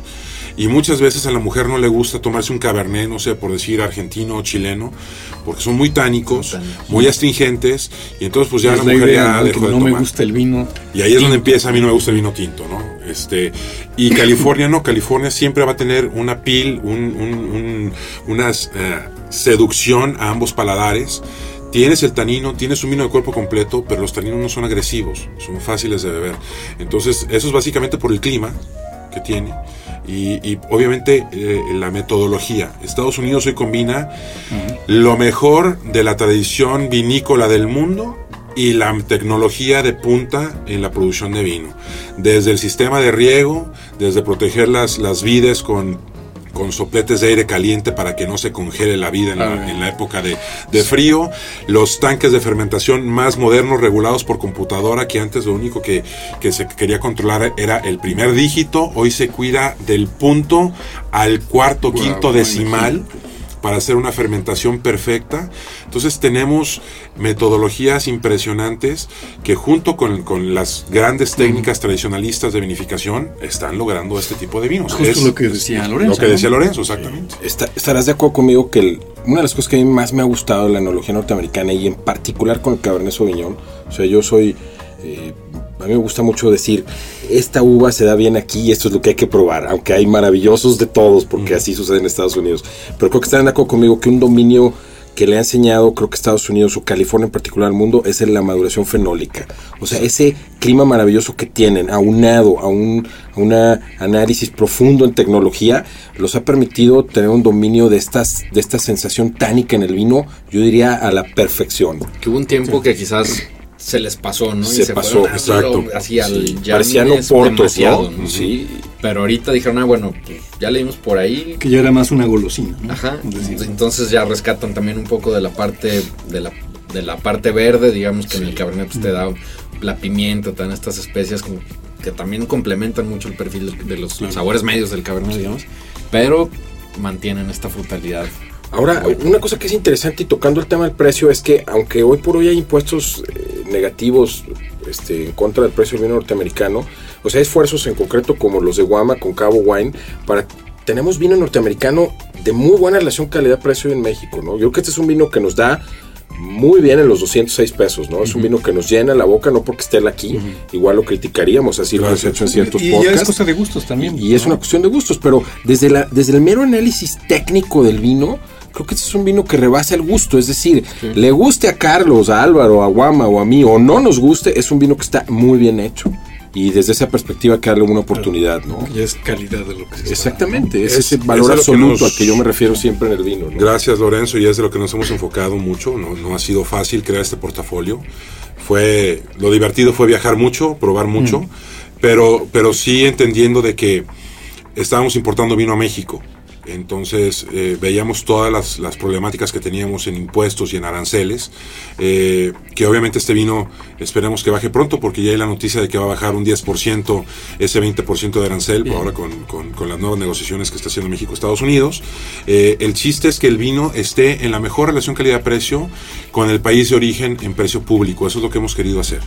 Y muchas veces a la mujer no le gusta tomarse un cabernet, no sé, por decir argentino o chileno, porque son muy tánicos, muy astringentes, y entonces pues ya Es la la mujer idea, ya ¿no? dejó que de no me gusta el vino. Y ahí es donde empieza, a mí no me gusta el vino tinto, ¿no? Este, y California no, California siempre va a tener una pil, un, un- un- una eh, seducción a ambos paladares. Tienes el tanino, tienes un vino de cuerpo completo, pero los taninos no son agresivos, son fáciles de beber. Entonces, eso es básicamente por el clima que tiene. Y, y obviamente eh, la metodología. Estados Unidos hoy combina lo mejor de la tradición vinícola del mundo y la tecnología de punta en la producción de vino. Desde el sistema de riego, desde proteger las, las vides con, con sopletes de aire caliente para que no se congele la vida en, la, en la época de, de frío, los tanques de fermentación más modernos regulados por computadora, que antes lo único que, que se quería controlar era el primer dígito, hoy se cuida del punto al cuarto, quinto decimal para hacer una fermentación perfecta. Entonces tenemos metodologías impresionantes que junto con, con las grandes técnicas tradicionalistas de vinificación están logrando este tipo de vinos. Justo Es lo que decía Lorenzo. Lo que ¿no? decía Lorenzo, exactamente. Está- estarás de acuerdo conmigo que el- una de las cosas que a mí más me ha gustado de la enología norteamericana y en particular con el Cabernet Sauvignon, o sea, yo soy, eh, a mí me gusta mucho decir, esta uva se da bien aquí y esto es lo que hay que probar, aunque hay maravillosos de todos, porque así sucede en Estados Unidos. Pero creo que estarán de acuerdo conmigo que un dominio que le ha enseñado, creo que Estados Unidos o California en particular al mundo, es en la maduración fenólica. O sea, ese clima maravilloso que tienen, aunado a un a una análisis profundo en tecnología, los ha permitido tener un dominio de estas de esta sensación tánica en el vino, yo diría a la perfección. Que hubo un tiempo que quizás se les pasó, ¿no? Se pasó, fueron exacto. Así al Sí, ya parecían oportos, demasiado, ¿no? Sí. Pero ahorita dijeron, ah, bueno, pues, ya leímos por ahí. Que ya era más una golosina. ¿no? Ajá. Decir, Entonces ya rescatan también un poco de la parte de la, de la parte verde, digamos que en el cabernet pues, te da la pimienta, te dan estas especias que, que también complementan mucho el perfil de, de los sabores medios del cabernet, digamos, pero mantienen esta frutalidad. Ahora, una cosa que es interesante y tocando el tema del precio es que aunque hoy por hoy hay impuestos eh, negativos este, en contra del precio del vino norteamericano. O sea, esfuerzos en concreto como los de Guama con Cabo Wine para tenemos vino norteamericano de muy buena relación calidad-precio en México, ¿no? Yo creo que este es un vino que nos da muy bien en los 206 pesos, ¿no? Es un vino que nos llena la boca, no porque esté él aquí, igual lo criticaríamos, así lo hemos hecho en ciertos y, y podcasts. es cosa de gustos también. Y es una cuestión de gustos, pero desde, la, desde el mero análisis técnico del vino, creo que este es un vino que rebasa el gusto. Es decir, le guste a Carlos, a Álvaro, a Guama o a mí, o no nos guste, es un vino que está muy bien hecho. Y desde esa perspectiva hay que darle una oportunidad, ¿no? Y es calidad de lo que se está Exactamente, es, Es- ese valor es a lo que absoluto nos- al que yo me refiero siempre en el vino. ¿no? Gracias Lorenzo y es de lo que nos hemos enfocado mucho. No, no ha sido fácil crear este portafolio. Fue lo divertido fue viajar mucho, probar mucho, pero pero sí entendiendo de que estábamos importando vino a México. Entonces eh, veíamos todas las, las problemáticas que teníamos en impuestos y en aranceles, eh, que obviamente este vino esperemos que baje pronto porque ya hay la noticia de que va a bajar un 10% ese 20% de arancel ahora con, con- con las nuevas negociaciones que está haciendo México-Estados Unidos. Eh, el chiste es que el vino esté en la mejor relación calidad-precio con el país de origen en precio público, eso es lo que hemos querido hacer.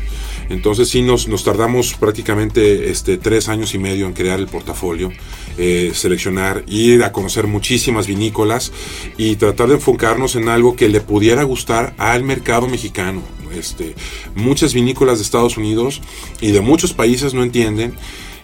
Entonces sí nos, nos tardamos prácticamente este, tres años y medio en crear el portafolio, eh, seleccionar, ir a conocer muchísimas vinícolas y tratar de enfocarnos en algo que le pudiera gustar al mercado mexicano. Este, muchas vinícolas de Estados Unidos y de muchos países no entienden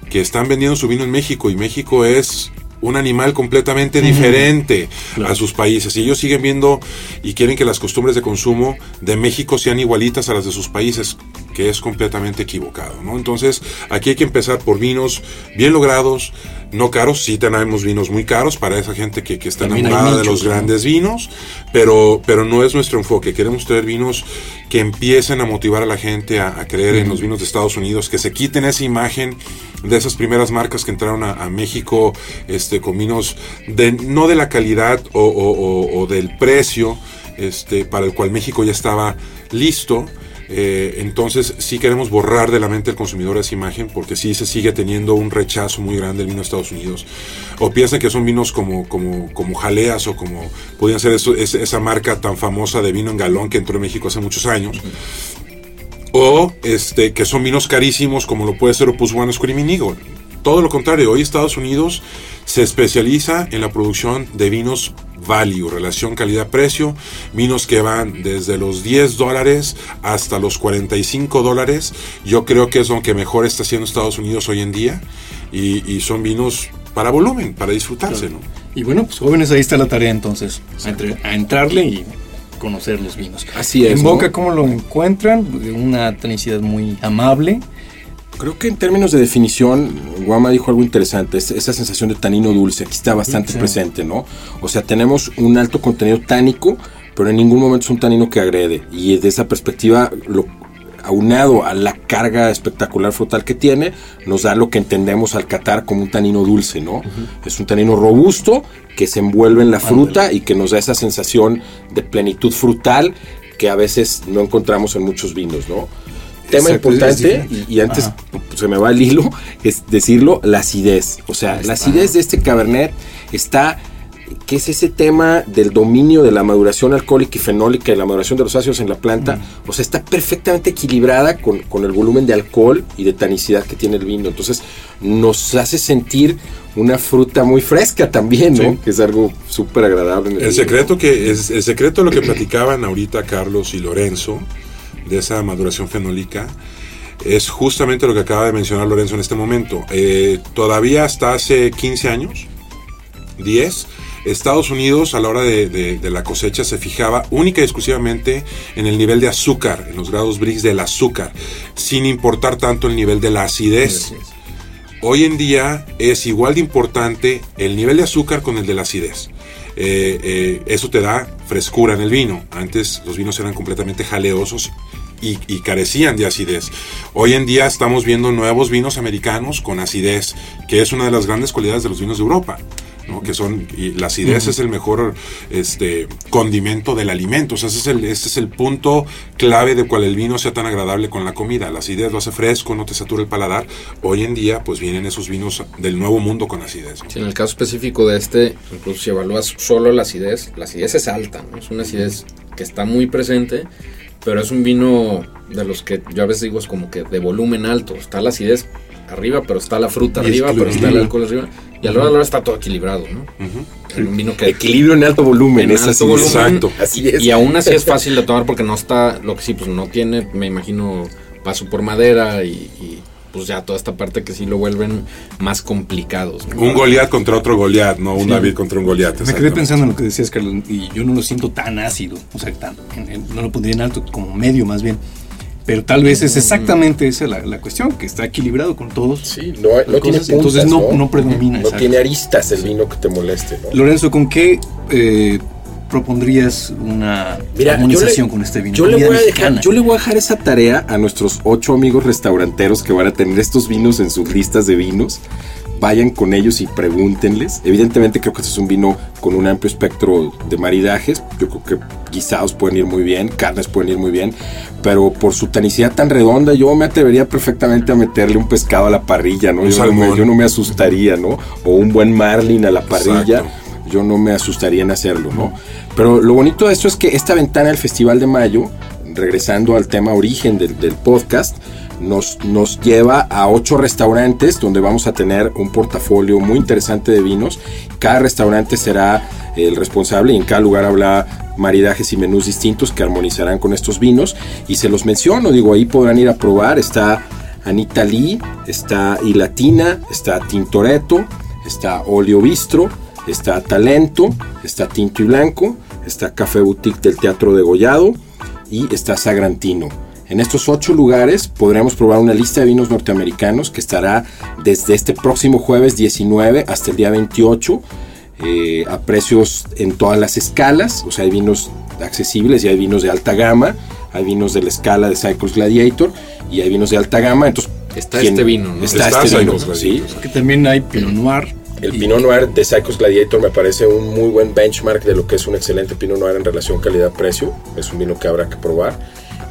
que están vendiendo su vino en México y México es un animal completamente diferente a sus países y ellos siguen viendo y quieren que las costumbres de consumo de México sean igualitas a las de sus países que es completamente equivocado ¿no? entonces aquí hay que empezar por vinos bien logrados no caros, sí tenemos vinos muy caros para esa gente que, que está También enamorada de los ¿no? grandes vinos, pero, pero no es nuestro enfoque. Queremos traer vinos que empiecen a motivar a la gente a, a creer en los vinos de Estados Unidos, que se quiten esa imagen de esas primeras marcas que entraron a, a México este, con vinos de, no de la calidad o, o- o- o del precio este, para el cual México ya estaba listo. Eh, entonces sí queremos borrar de la mente del consumidor esa imagen porque sí se sigue teniendo un rechazo muy grande del vino de Estados Unidos. O piensan que son vinos como, como, como jaleas o como podían ser esa marca tan famosa de vino en galón que entró en México hace muchos años. O este, que son vinos carísimos como lo puede ser Opus One Screaming Eagle. Todo lo contrario, hoy Estados Unidos se especializa en la producción de vinos value, relación calidad-precio, vinos que van desde los 10 dólares hasta los 45 dólares. Yo creo que es lo que mejor está haciendo Estados Unidos hoy en día y, y son vinos para volumen, para disfrutarse, ¿no? Y bueno, pues jóvenes, ahí está la tarea entonces, a, entre- a entrarle y conocer los vinos. Así es, En ¿no? Boca, ¿cómo lo encuentran? Una tonicidad muy amable. Creo que en términos de definición, Guama dijo algo interesante, es- esa sensación de tanino dulce, aquí está bastante Sí. presente, ¿no? O sea, tenemos un alto contenido tánico, pero en ningún momento es un tanino que agrede. Y desde esa perspectiva, lo, aunado a la carga espectacular frutal que tiene, nos da lo que entendemos al catar como un tanino dulce, ¿no? Es un tanino robusto que se envuelve en la fruta y que nos da esa sensación de plenitud frutal que a veces no encontramos en muchos vinos, ¿no? Tema Exacto, importante, y, y antes se me va el hilo, es decirlo, la acidez. O sea, la acidez de este cabernet está, que es ese tema del dominio de la maduración alcohólica y fenólica y la maduración de los ácidos en la planta. O sea, está perfectamente equilibrada con, con el volumen de alcohol y de tanicidad que tiene el vino. Entonces, nos hace sentir una fruta muy fresca también, ¿no? Sí. Que es algo súper agradable. en El secreto que es el secreto de lo que platicaban ahorita Carlos y Lorenzo de esa maduración fenólica es justamente lo que acaba de mencionar Lorenzo en este momento. Eh, todavía hasta hace 15 años, 10, Estados Unidos a la hora de, de- de la cosecha se fijaba única y exclusivamente en el nivel de azúcar, en los grados Brix del azúcar, sin importar tanto el nivel de la acidez. Hoy en día es igual de importante el nivel de azúcar con el de la acidez. Eh, eh, eso te da frescura en el vino. Antes los vinos eran completamente jaleosos y, y carecían de acidez. Hoy en día estamos viendo nuevos vinos americanos con acidez, que es una de las grandes cualidades de los vinos de Europa. ¿No? que son y la acidez es el mejor este condimento del alimento o sea ese es el es el punto clave de cual el vino sea tan agradable con la comida la acidez lo hace fresco no te satura el paladar hoy en día pues vienen esos vinos del nuevo mundo con acidez Sí, en el caso específico de este, incluso si evalúas solo la acidez, la acidez es alta, ¿no? es una acidez que está muy presente pero es un vino de los que yo a veces digo es como que de volumen alto. Está la acidez arriba, pero está la fruta arriba, pero está el alcohol arriba. Y a la hora de la hora está todo equilibrado, ¿no? En un vino que... Equilibrio en alto volumen, En es alto así. volumen. Exacto. Así es. Y aún así es fácil de tomar porque no está, lo que sí, pues no tiene, me imagino, paso por madera y, y, pues ya toda esta parte que sí lo vuelven más complicados. ¿no? Un Goliat contra otro Goliat, no un Sí. David contra un Goliat. Me quedé pensando en lo que decías, Carlos, y yo no lo siento tan ácido, o sea, tan, en- en- no lo pondría en alto, como medio más bien. Pero tal vez es exactamente esa la, la cuestión, que está equilibrado con todos. Sí, no, no tiene puntas, entonces no- no predomina, No exacto. tiene aristas el vino que te moleste, ¿no? Lorenzo, ¿con qué eh, propondrías una Mira, armonización le- con este vino? Yo le, voy a dejar, yo le voy a dejar esa tarea a nuestros ocho amigos restauranteros que van a tener estos vinos en sus listas de vinos. Vayan con ellos y pregúntenles. Evidentemente creo que este es un vino con un amplio espectro de maridajes. Yo creo que guisados pueden ir muy bien, carnes pueden ir muy bien. Pero por su tanicidad tan redonda, yo me atrevería perfectamente a meterle un pescado a la parrilla, ¿no? Yo no, me, salmón. yo no me asustaría, ¿no? O un buen marlin a la parrilla Exacto. yo no me asustaría en hacerlo, ¿no? Pero lo bonito de esto es que esta ventana del Festival de Mayo, regresando al tema origen del, podcast, nos, nos lleva a ocho restaurantes donde vamos a tener un portafolio muy interesante de vinos. Cada restaurante será el responsable y en cada lugar habrá maridajes y menús distintos que armonizarán con estos vinos. Y se los menciono, digo, ahí podrán ir a probar. Está Anita Lee, está Ilatina, está Tintoretto, está Olio Bistro, está Talento, está Tinto y Blanco, está Café Boutique del Teatro de Gollado y está Sagrantino. En estos ocho lugares podremos probar una lista de vinos norteamericanos que estará desde este próximo jueves 19 hasta el día 28 eh, a precios en todas las escalas. O sea, hay vinos accesibles y hay vinos de alta gama, hay vinos de la escala de Cycles Gladiator y hay vinos de alta gama. Entonces, Está este vino, ¿no? Está, Está este vino, sí. Que también hay Pinot Noir. El Pinot Noir de Cycles Gladiator me parece un muy buen benchmark de lo que es un excelente Pinot Noir en relación calidad-precio. Es un vino que habrá que probar.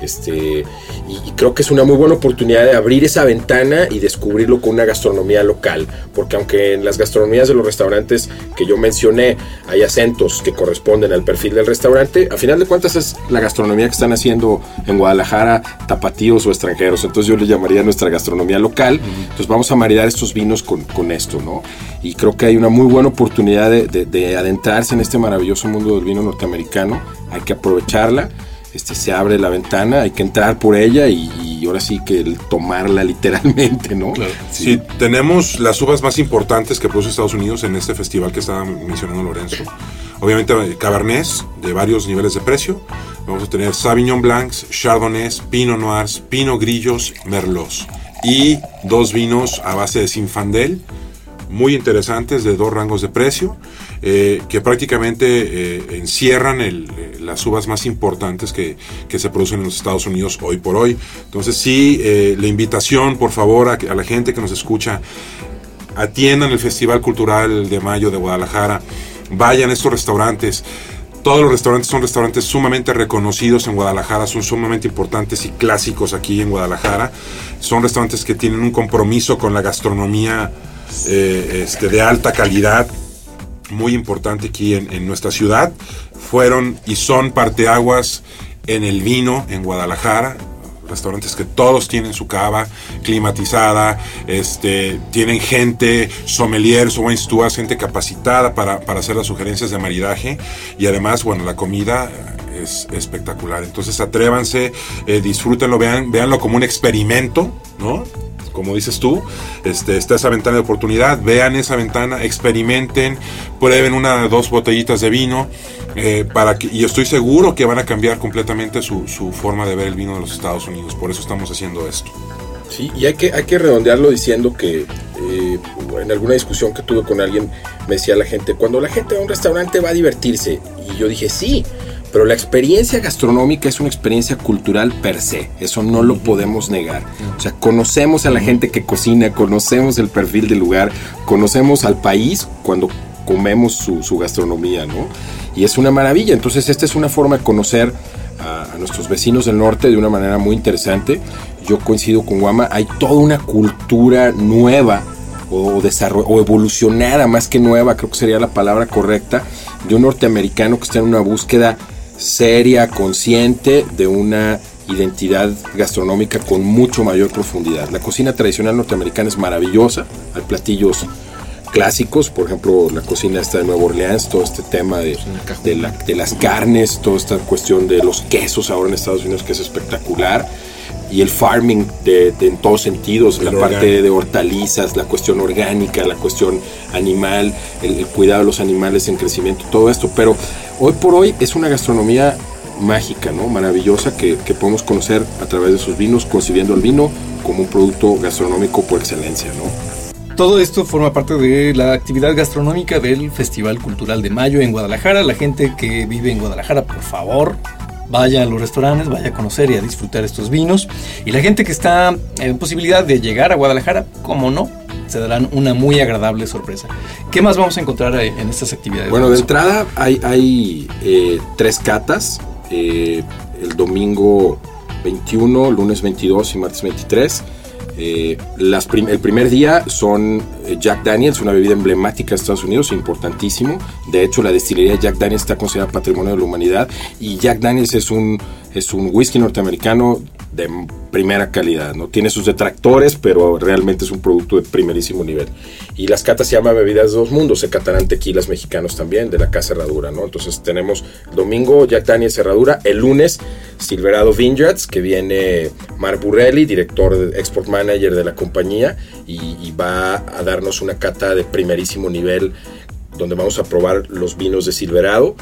Este, y, y creo que es una muy buena oportunidad de abrir esa ventana y descubrirlo con una gastronomía local. Porque aunque en las gastronomías de los restaurantes que yo mencioné hay acentos que corresponden al perfil del restaurante, a final de cuentas es la gastronomía que están haciendo en Guadalajara tapatíos o extranjeros. Entonces yo le llamaría nuestra gastronomía local. Entonces vamos a maridar estos vinos con, con esto, ¿no? Y creo que hay una muy buena oportunidad de, de- de adentrarse en este maravilloso mundo del vino norteamericano. Hay que aprovecharla. Este, se abre la ventana, hay que entrar por ella y, y ahora sí que el tomarla *laughs* literalmente, ¿no? Claro. Sí, tenemos las uvas más importantes que produce Estados Unidos en este festival que estaba mencionando Lorenzo. Obviamente eh, Cabernets de varios niveles de precio. Vamos a tener Sauvignon Blancs, Chardonnays, Pinot Noirs, Pinot Grillos, Merlots. Y dos vinos a base de Sinfandel, muy interesantes de dos rangos de precio, eh, que prácticamente eh, encierran eh, las uvas más importantes que, que se producen en los Estados Unidos hoy por hoy. Entonces sí, la invitación por favor a, la gente que nos escucha, atiendan el Festival Cultural de Mayo de Guadalajara, vayan a estos restaurantes. Todos los restaurantes son restaurantes sumamente reconocidos en Guadalajara, son sumamente importantes y clásicos aquí en Guadalajara. Son restaurantes que tienen un compromiso con la gastronomía este, de alta calidad, muy importante aquí en, en nuestra ciudad. Fueron y son parteaguas en el vino en Guadalajara. Restaurantes que todos tienen su cava climatizada, este, tienen gente, sommeliers wine stewards, gente capacitada para, para hacer las sugerencias de maridaje y además, bueno, la comida es espectacular. Entonces atrévanse, eh, disfrútenlo, vean, véanlo como un experimento, ¿no? Como dices tú, este, está esa ventana de oportunidad, vean esa ventana, experimenten, prueben una o dos botellitas de vino, eh, para que, y estoy seguro que van a cambiar completamente su, su forma de ver el vino de los Estados Unidos, por eso estamos haciendo esto. Sí, y hay que, hay que redondearlo diciendo que eh, en alguna discusión que tuve con alguien me decía la gente, cuando la gente va a un restaurante va a divertirse. Y yo dije, sí, pero la experiencia gastronómica es una experiencia cultural per se, eso no lo podemos negar. O sea, conocemos a la gente que cocina, conocemos el perfil del lugar, conocemos al país cuando comemos su, su gastronomía, ¿no? Y es una maravilla, entonces esta es una forma de conocer a, a nuestros vecinos del norte de una manera muy interesante. Yo coincido con Guama, hay toda una cultura nueva o, o evolucionada más que nueva, creo que sería la palabra correcta, de un norteamericano que está en una búsqueda seria, consciente de una identidad gastronómica con mucho mayor profundidad. La cocina tradicional norteamericana es maravillosa, hay platillos clásicos, por ejemplo la cocina esta de Nueva Orleans, todo este tema de, de, la- de las carnes, toda esta cuestión de los quesos ahora en Estados Unidos que es espectacular, y el farming de, de- en todos sentidos, El la parte de hortalizas, la cuestión orgánica, la cuestión animal, el, el cuidado de los animales en crecimiento, todo esto, pero hoy por hoy es una gastronomía mágica, ¿no? maravillosa que, que podemos conocer a través de sus vinos, concibiendo el vino como un producto gastronómico por excelencia. ¿no? Todo esto forma parte de la actividad gastronómica del Festival Cultural de Mayo en Guadalajara. La gente que vive en Guadalajara, por favor, vaya a los restaurantes, vaya a conocer y a disfrutar estos vinos. Y la gente que está en posibilidad de llegar a Guadalajara, como no, se darán una muy agradable sorpresa. ¿Qué más vamos a encontrar en estas actividades? Bueno, de entrada hay, hay eh, tres catas, eh, el domingo 21, lunes 22 y martes 23. Eh, las el primer día son eh, Jack Daniels, una bebida emblemática de Estados Unidos, importantísimo. De hecho, la destilería Jack Daniels está considerada patrimonio de la humanidad y Jack Daniels es un, es un whisky norteamericano de primera calidad, ¿no? Tiene sus detractores, pero realmente es un producto de primerísimo nivel. Y las catas se llaman Bebidas de dos mundos, se catarán tequilas mexicanos también, de la Casa Herradura, ¿no? Entonces tenemos el domingo Jack Daniels Herradura, el lunes Silverado Vineyards, que viene Mark Burrelli, director, export manager de la compañía, y, y va a darnos una cata de primerísimo nivel, donde vamos a probar los vinos de Silverado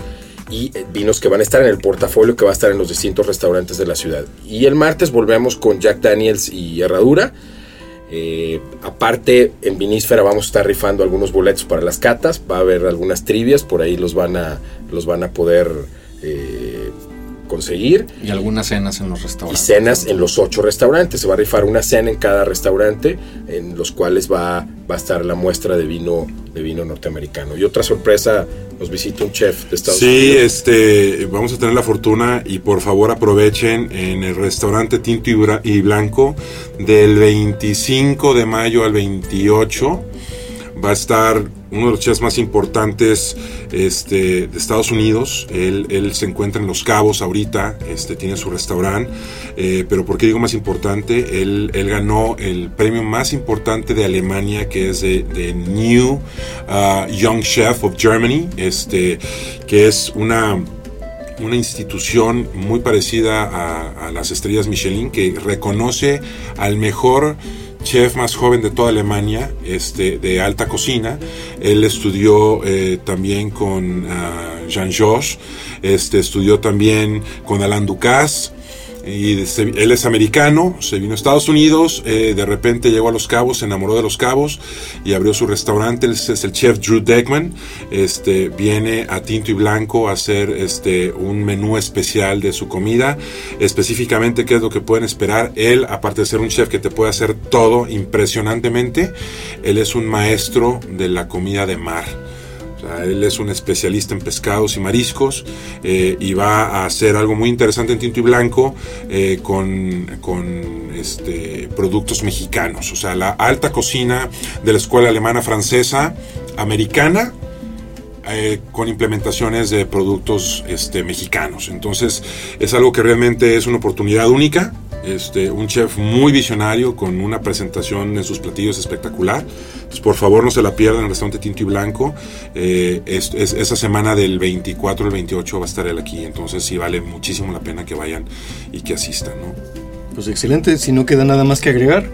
y eh, vinos que van a estar en el portafolio que va a estar en los distintos restaurantes de la ciudad. Y el martes volvemos con Jack Daniels y Herradura. Eh, aparte, en Vinísfera vamos a estar rifando algunos boletos para las catas. Va a haber algunas trivias, por ahí los van a, los van a poder eh, conseguir. Y algunas cenas en los Y restaurantes. cenas en los ocho restaurantes. Se va a rifar una cena en cada restaurante, en los cuales va, va a estar la muestra de vino, de vino norteamericano. Y otra sorpresa, nos visita un chef de Estados Sí, Unidos. este, vamos a tener la fortuna y por favor aprovechen en el restaurante Tinto y, y Blanco del 25 de mayo al 28. Va a estar uno de los chefs más importantes este, de Estados Unidos. Él, él se encuentra en Los Cabos ahorita, este, tiene su restaurante. Eh, pero ¿por qué digo más importante? Él, él ganó el premio más importante de Alemania, que es de, de New uh, Young Chef of Germany, este, que es una una institución muy parecida a, a las estrellas Michelin que reconoce al mejor chef más joven de toda Alemania, este, de alta cocina. Él estudió eh, también con ah, Jean Josh, este, estudió también con Alain Ducasse. Y se- él es americano, se vino a Estados Unidos, eh, de repente llegó a Los Cabos, se enamoró de Los Cabos y abrió su restaurante. Es, es el chef Drew Deckman. Este, viene a Tinto y Blanco a hacer este, un menú especial de su comida. Específicamente, qué es lo que pueden esperar. Él, aparte de ser un chef que te puede hacer todo impresionantemente, él es un maestro de la comida de mar. Sea, él es un especialista en pescados y mariscos eh, y va a hacer algo muy interesante en tinto y blanco eh, con, con, este, productos mexicanos. O sea, la alta cocina de la escuela alemana francesa americana eh, con implementaciones de productos este, mexicanos. Entonces es algo que realmente es una oportunidad única. Este, un chef muy visionario con una presentación en sus platillos espectacular. Entonces, por favor, no se la pierdan en el restaurante Tinto y Blanco. Eh, es, es- esa semana del 24 al 28 va a estar él aquí. Entonces, sí vale muchísimo la pena que vayan y que asistan. ¿no? Pues excelente, si no queda nada más que agregar.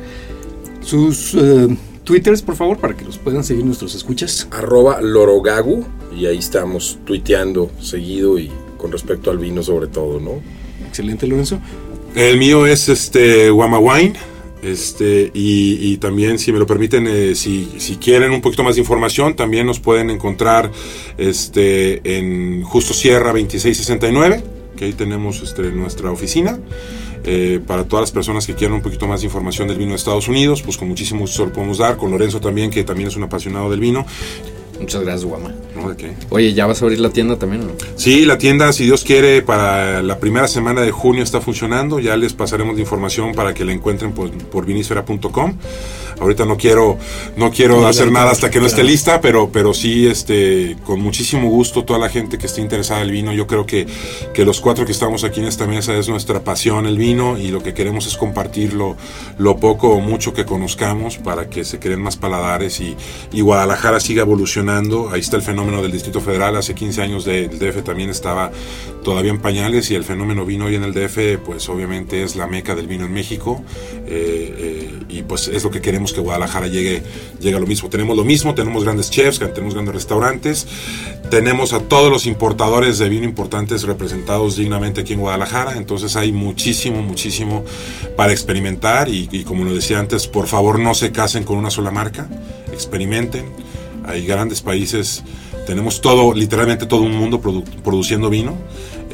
Sus eh, twitters, por favor, para que los puedan seguir nuestros escuchas. arroba lorogagu y ahí estamos tuiteando seguido y con respecto al vino sobre todo, ¿no? Excelente, Lorenzo. El mío es este Guama Wine. Este, y, también, si me lo permiten, eh, si, si quieren un poquito más de información, también nos pueden encontrar este, en Justo Sierra 2669, que ahí tenemos este, nuestra oficina. Eh, para todas las personas que quieran un poquito más de información del vino de Estados Unidos, pues con muchísimo gusto lo podemos dar. Con Lorenzo también, que también es un apasionado del vino. Muchas gracias, Guama. ¿no? ¿De qué? Oye, ¿ya vas a abrir la tienda también? no? Sí, la tienda, si Dios quiere, para la primera semana de junio está funcionando. Ya les pasaremos la información para que la encuentren por, por vinisfera.com. Ahorita no quiero, no quiero hacer nada hasta que no esté lista, pero, pero sí, este, con muchísimo gusto toda la gente que esté interesada en el vino. Yo creo que, que los cuatro que estamos aquí en esta mesa es nuestra pasión el vino y lo que queremos es compartirlo lo poco o mucho que conozcamos para que se creen más paladares y, y Guadalajara siga evolucionando. Ahí está el fenómeno del Distrito Federal. Hace 15 años del DF también estaba todavía en pañales y el fenómeno vino hoy en el DF, pues obviamente es la meca del vino en México. Eh, eh, y pues es lo que queremos que Guadalajara llegue, llegue a lo mismo. Tenemos lo mismo, tenemos grandes chefs, tenemos grandes restaurantes, tenemos a todos los importadores de vino importantes representados dignamente aquí en Guadalajara, entonces hay muchísimo, muchísimo para experimentar y, y como lo decía antes, por favor no se casen con una sola marca, experimenten. Hay grandes países, tenemos todo, literalmente todo un mundo produ produciendo vino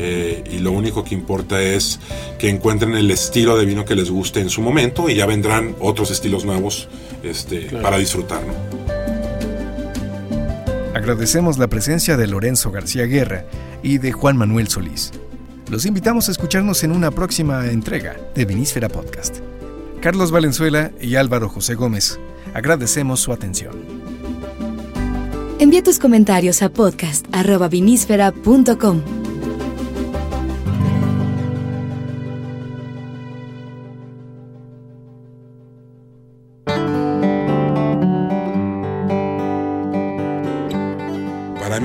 eh, y lo único que importa es que encuentren el estilo de vino que les guste en su momento y ya vendrán otros estilos nuevos este, claro. para disfrutar. ¿no? Agradecemos la presencia de Lorenzo García Guerra y de Juan Manuel Solís. Los invitamos a escucharnos en una próxima entrega de Vinísfera Podcast. Carlos Valenzuela y Álvaro José Gómez, agradecemos su atención. Envía tus comentarios a podcast.vinísfera.com.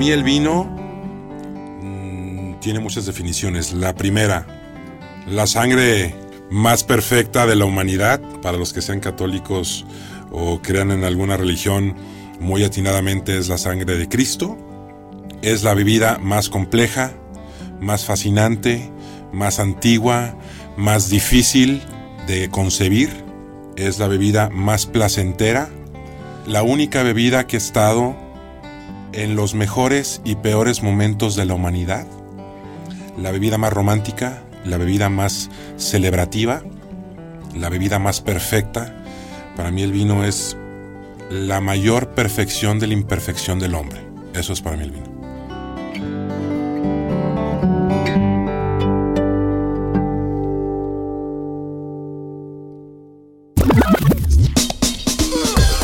mí el vino mmm, tiene muchas definiciones. La primera, la sangre más perfecta de la humanidad, para los que sean católicos o crean en alguna religión, muy atinadamente es la sangre de Cristo. Es la bebida más compleja, más fascinante, más antigua, más difícil de concebir. Es la bebida más placentera, la única bebida que ha estado en los mejores y peores momentos de la humanidad. La bebida más romántica, la bebida más celebrativa, la bebida más perfecta. Para mí el vino es la mayor perfección de la imperfección del hombre. Eso es para mí el vino.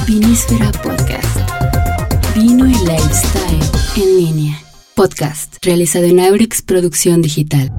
Vinísfera en línea. Podcast realizado en Aurix Producción Digital.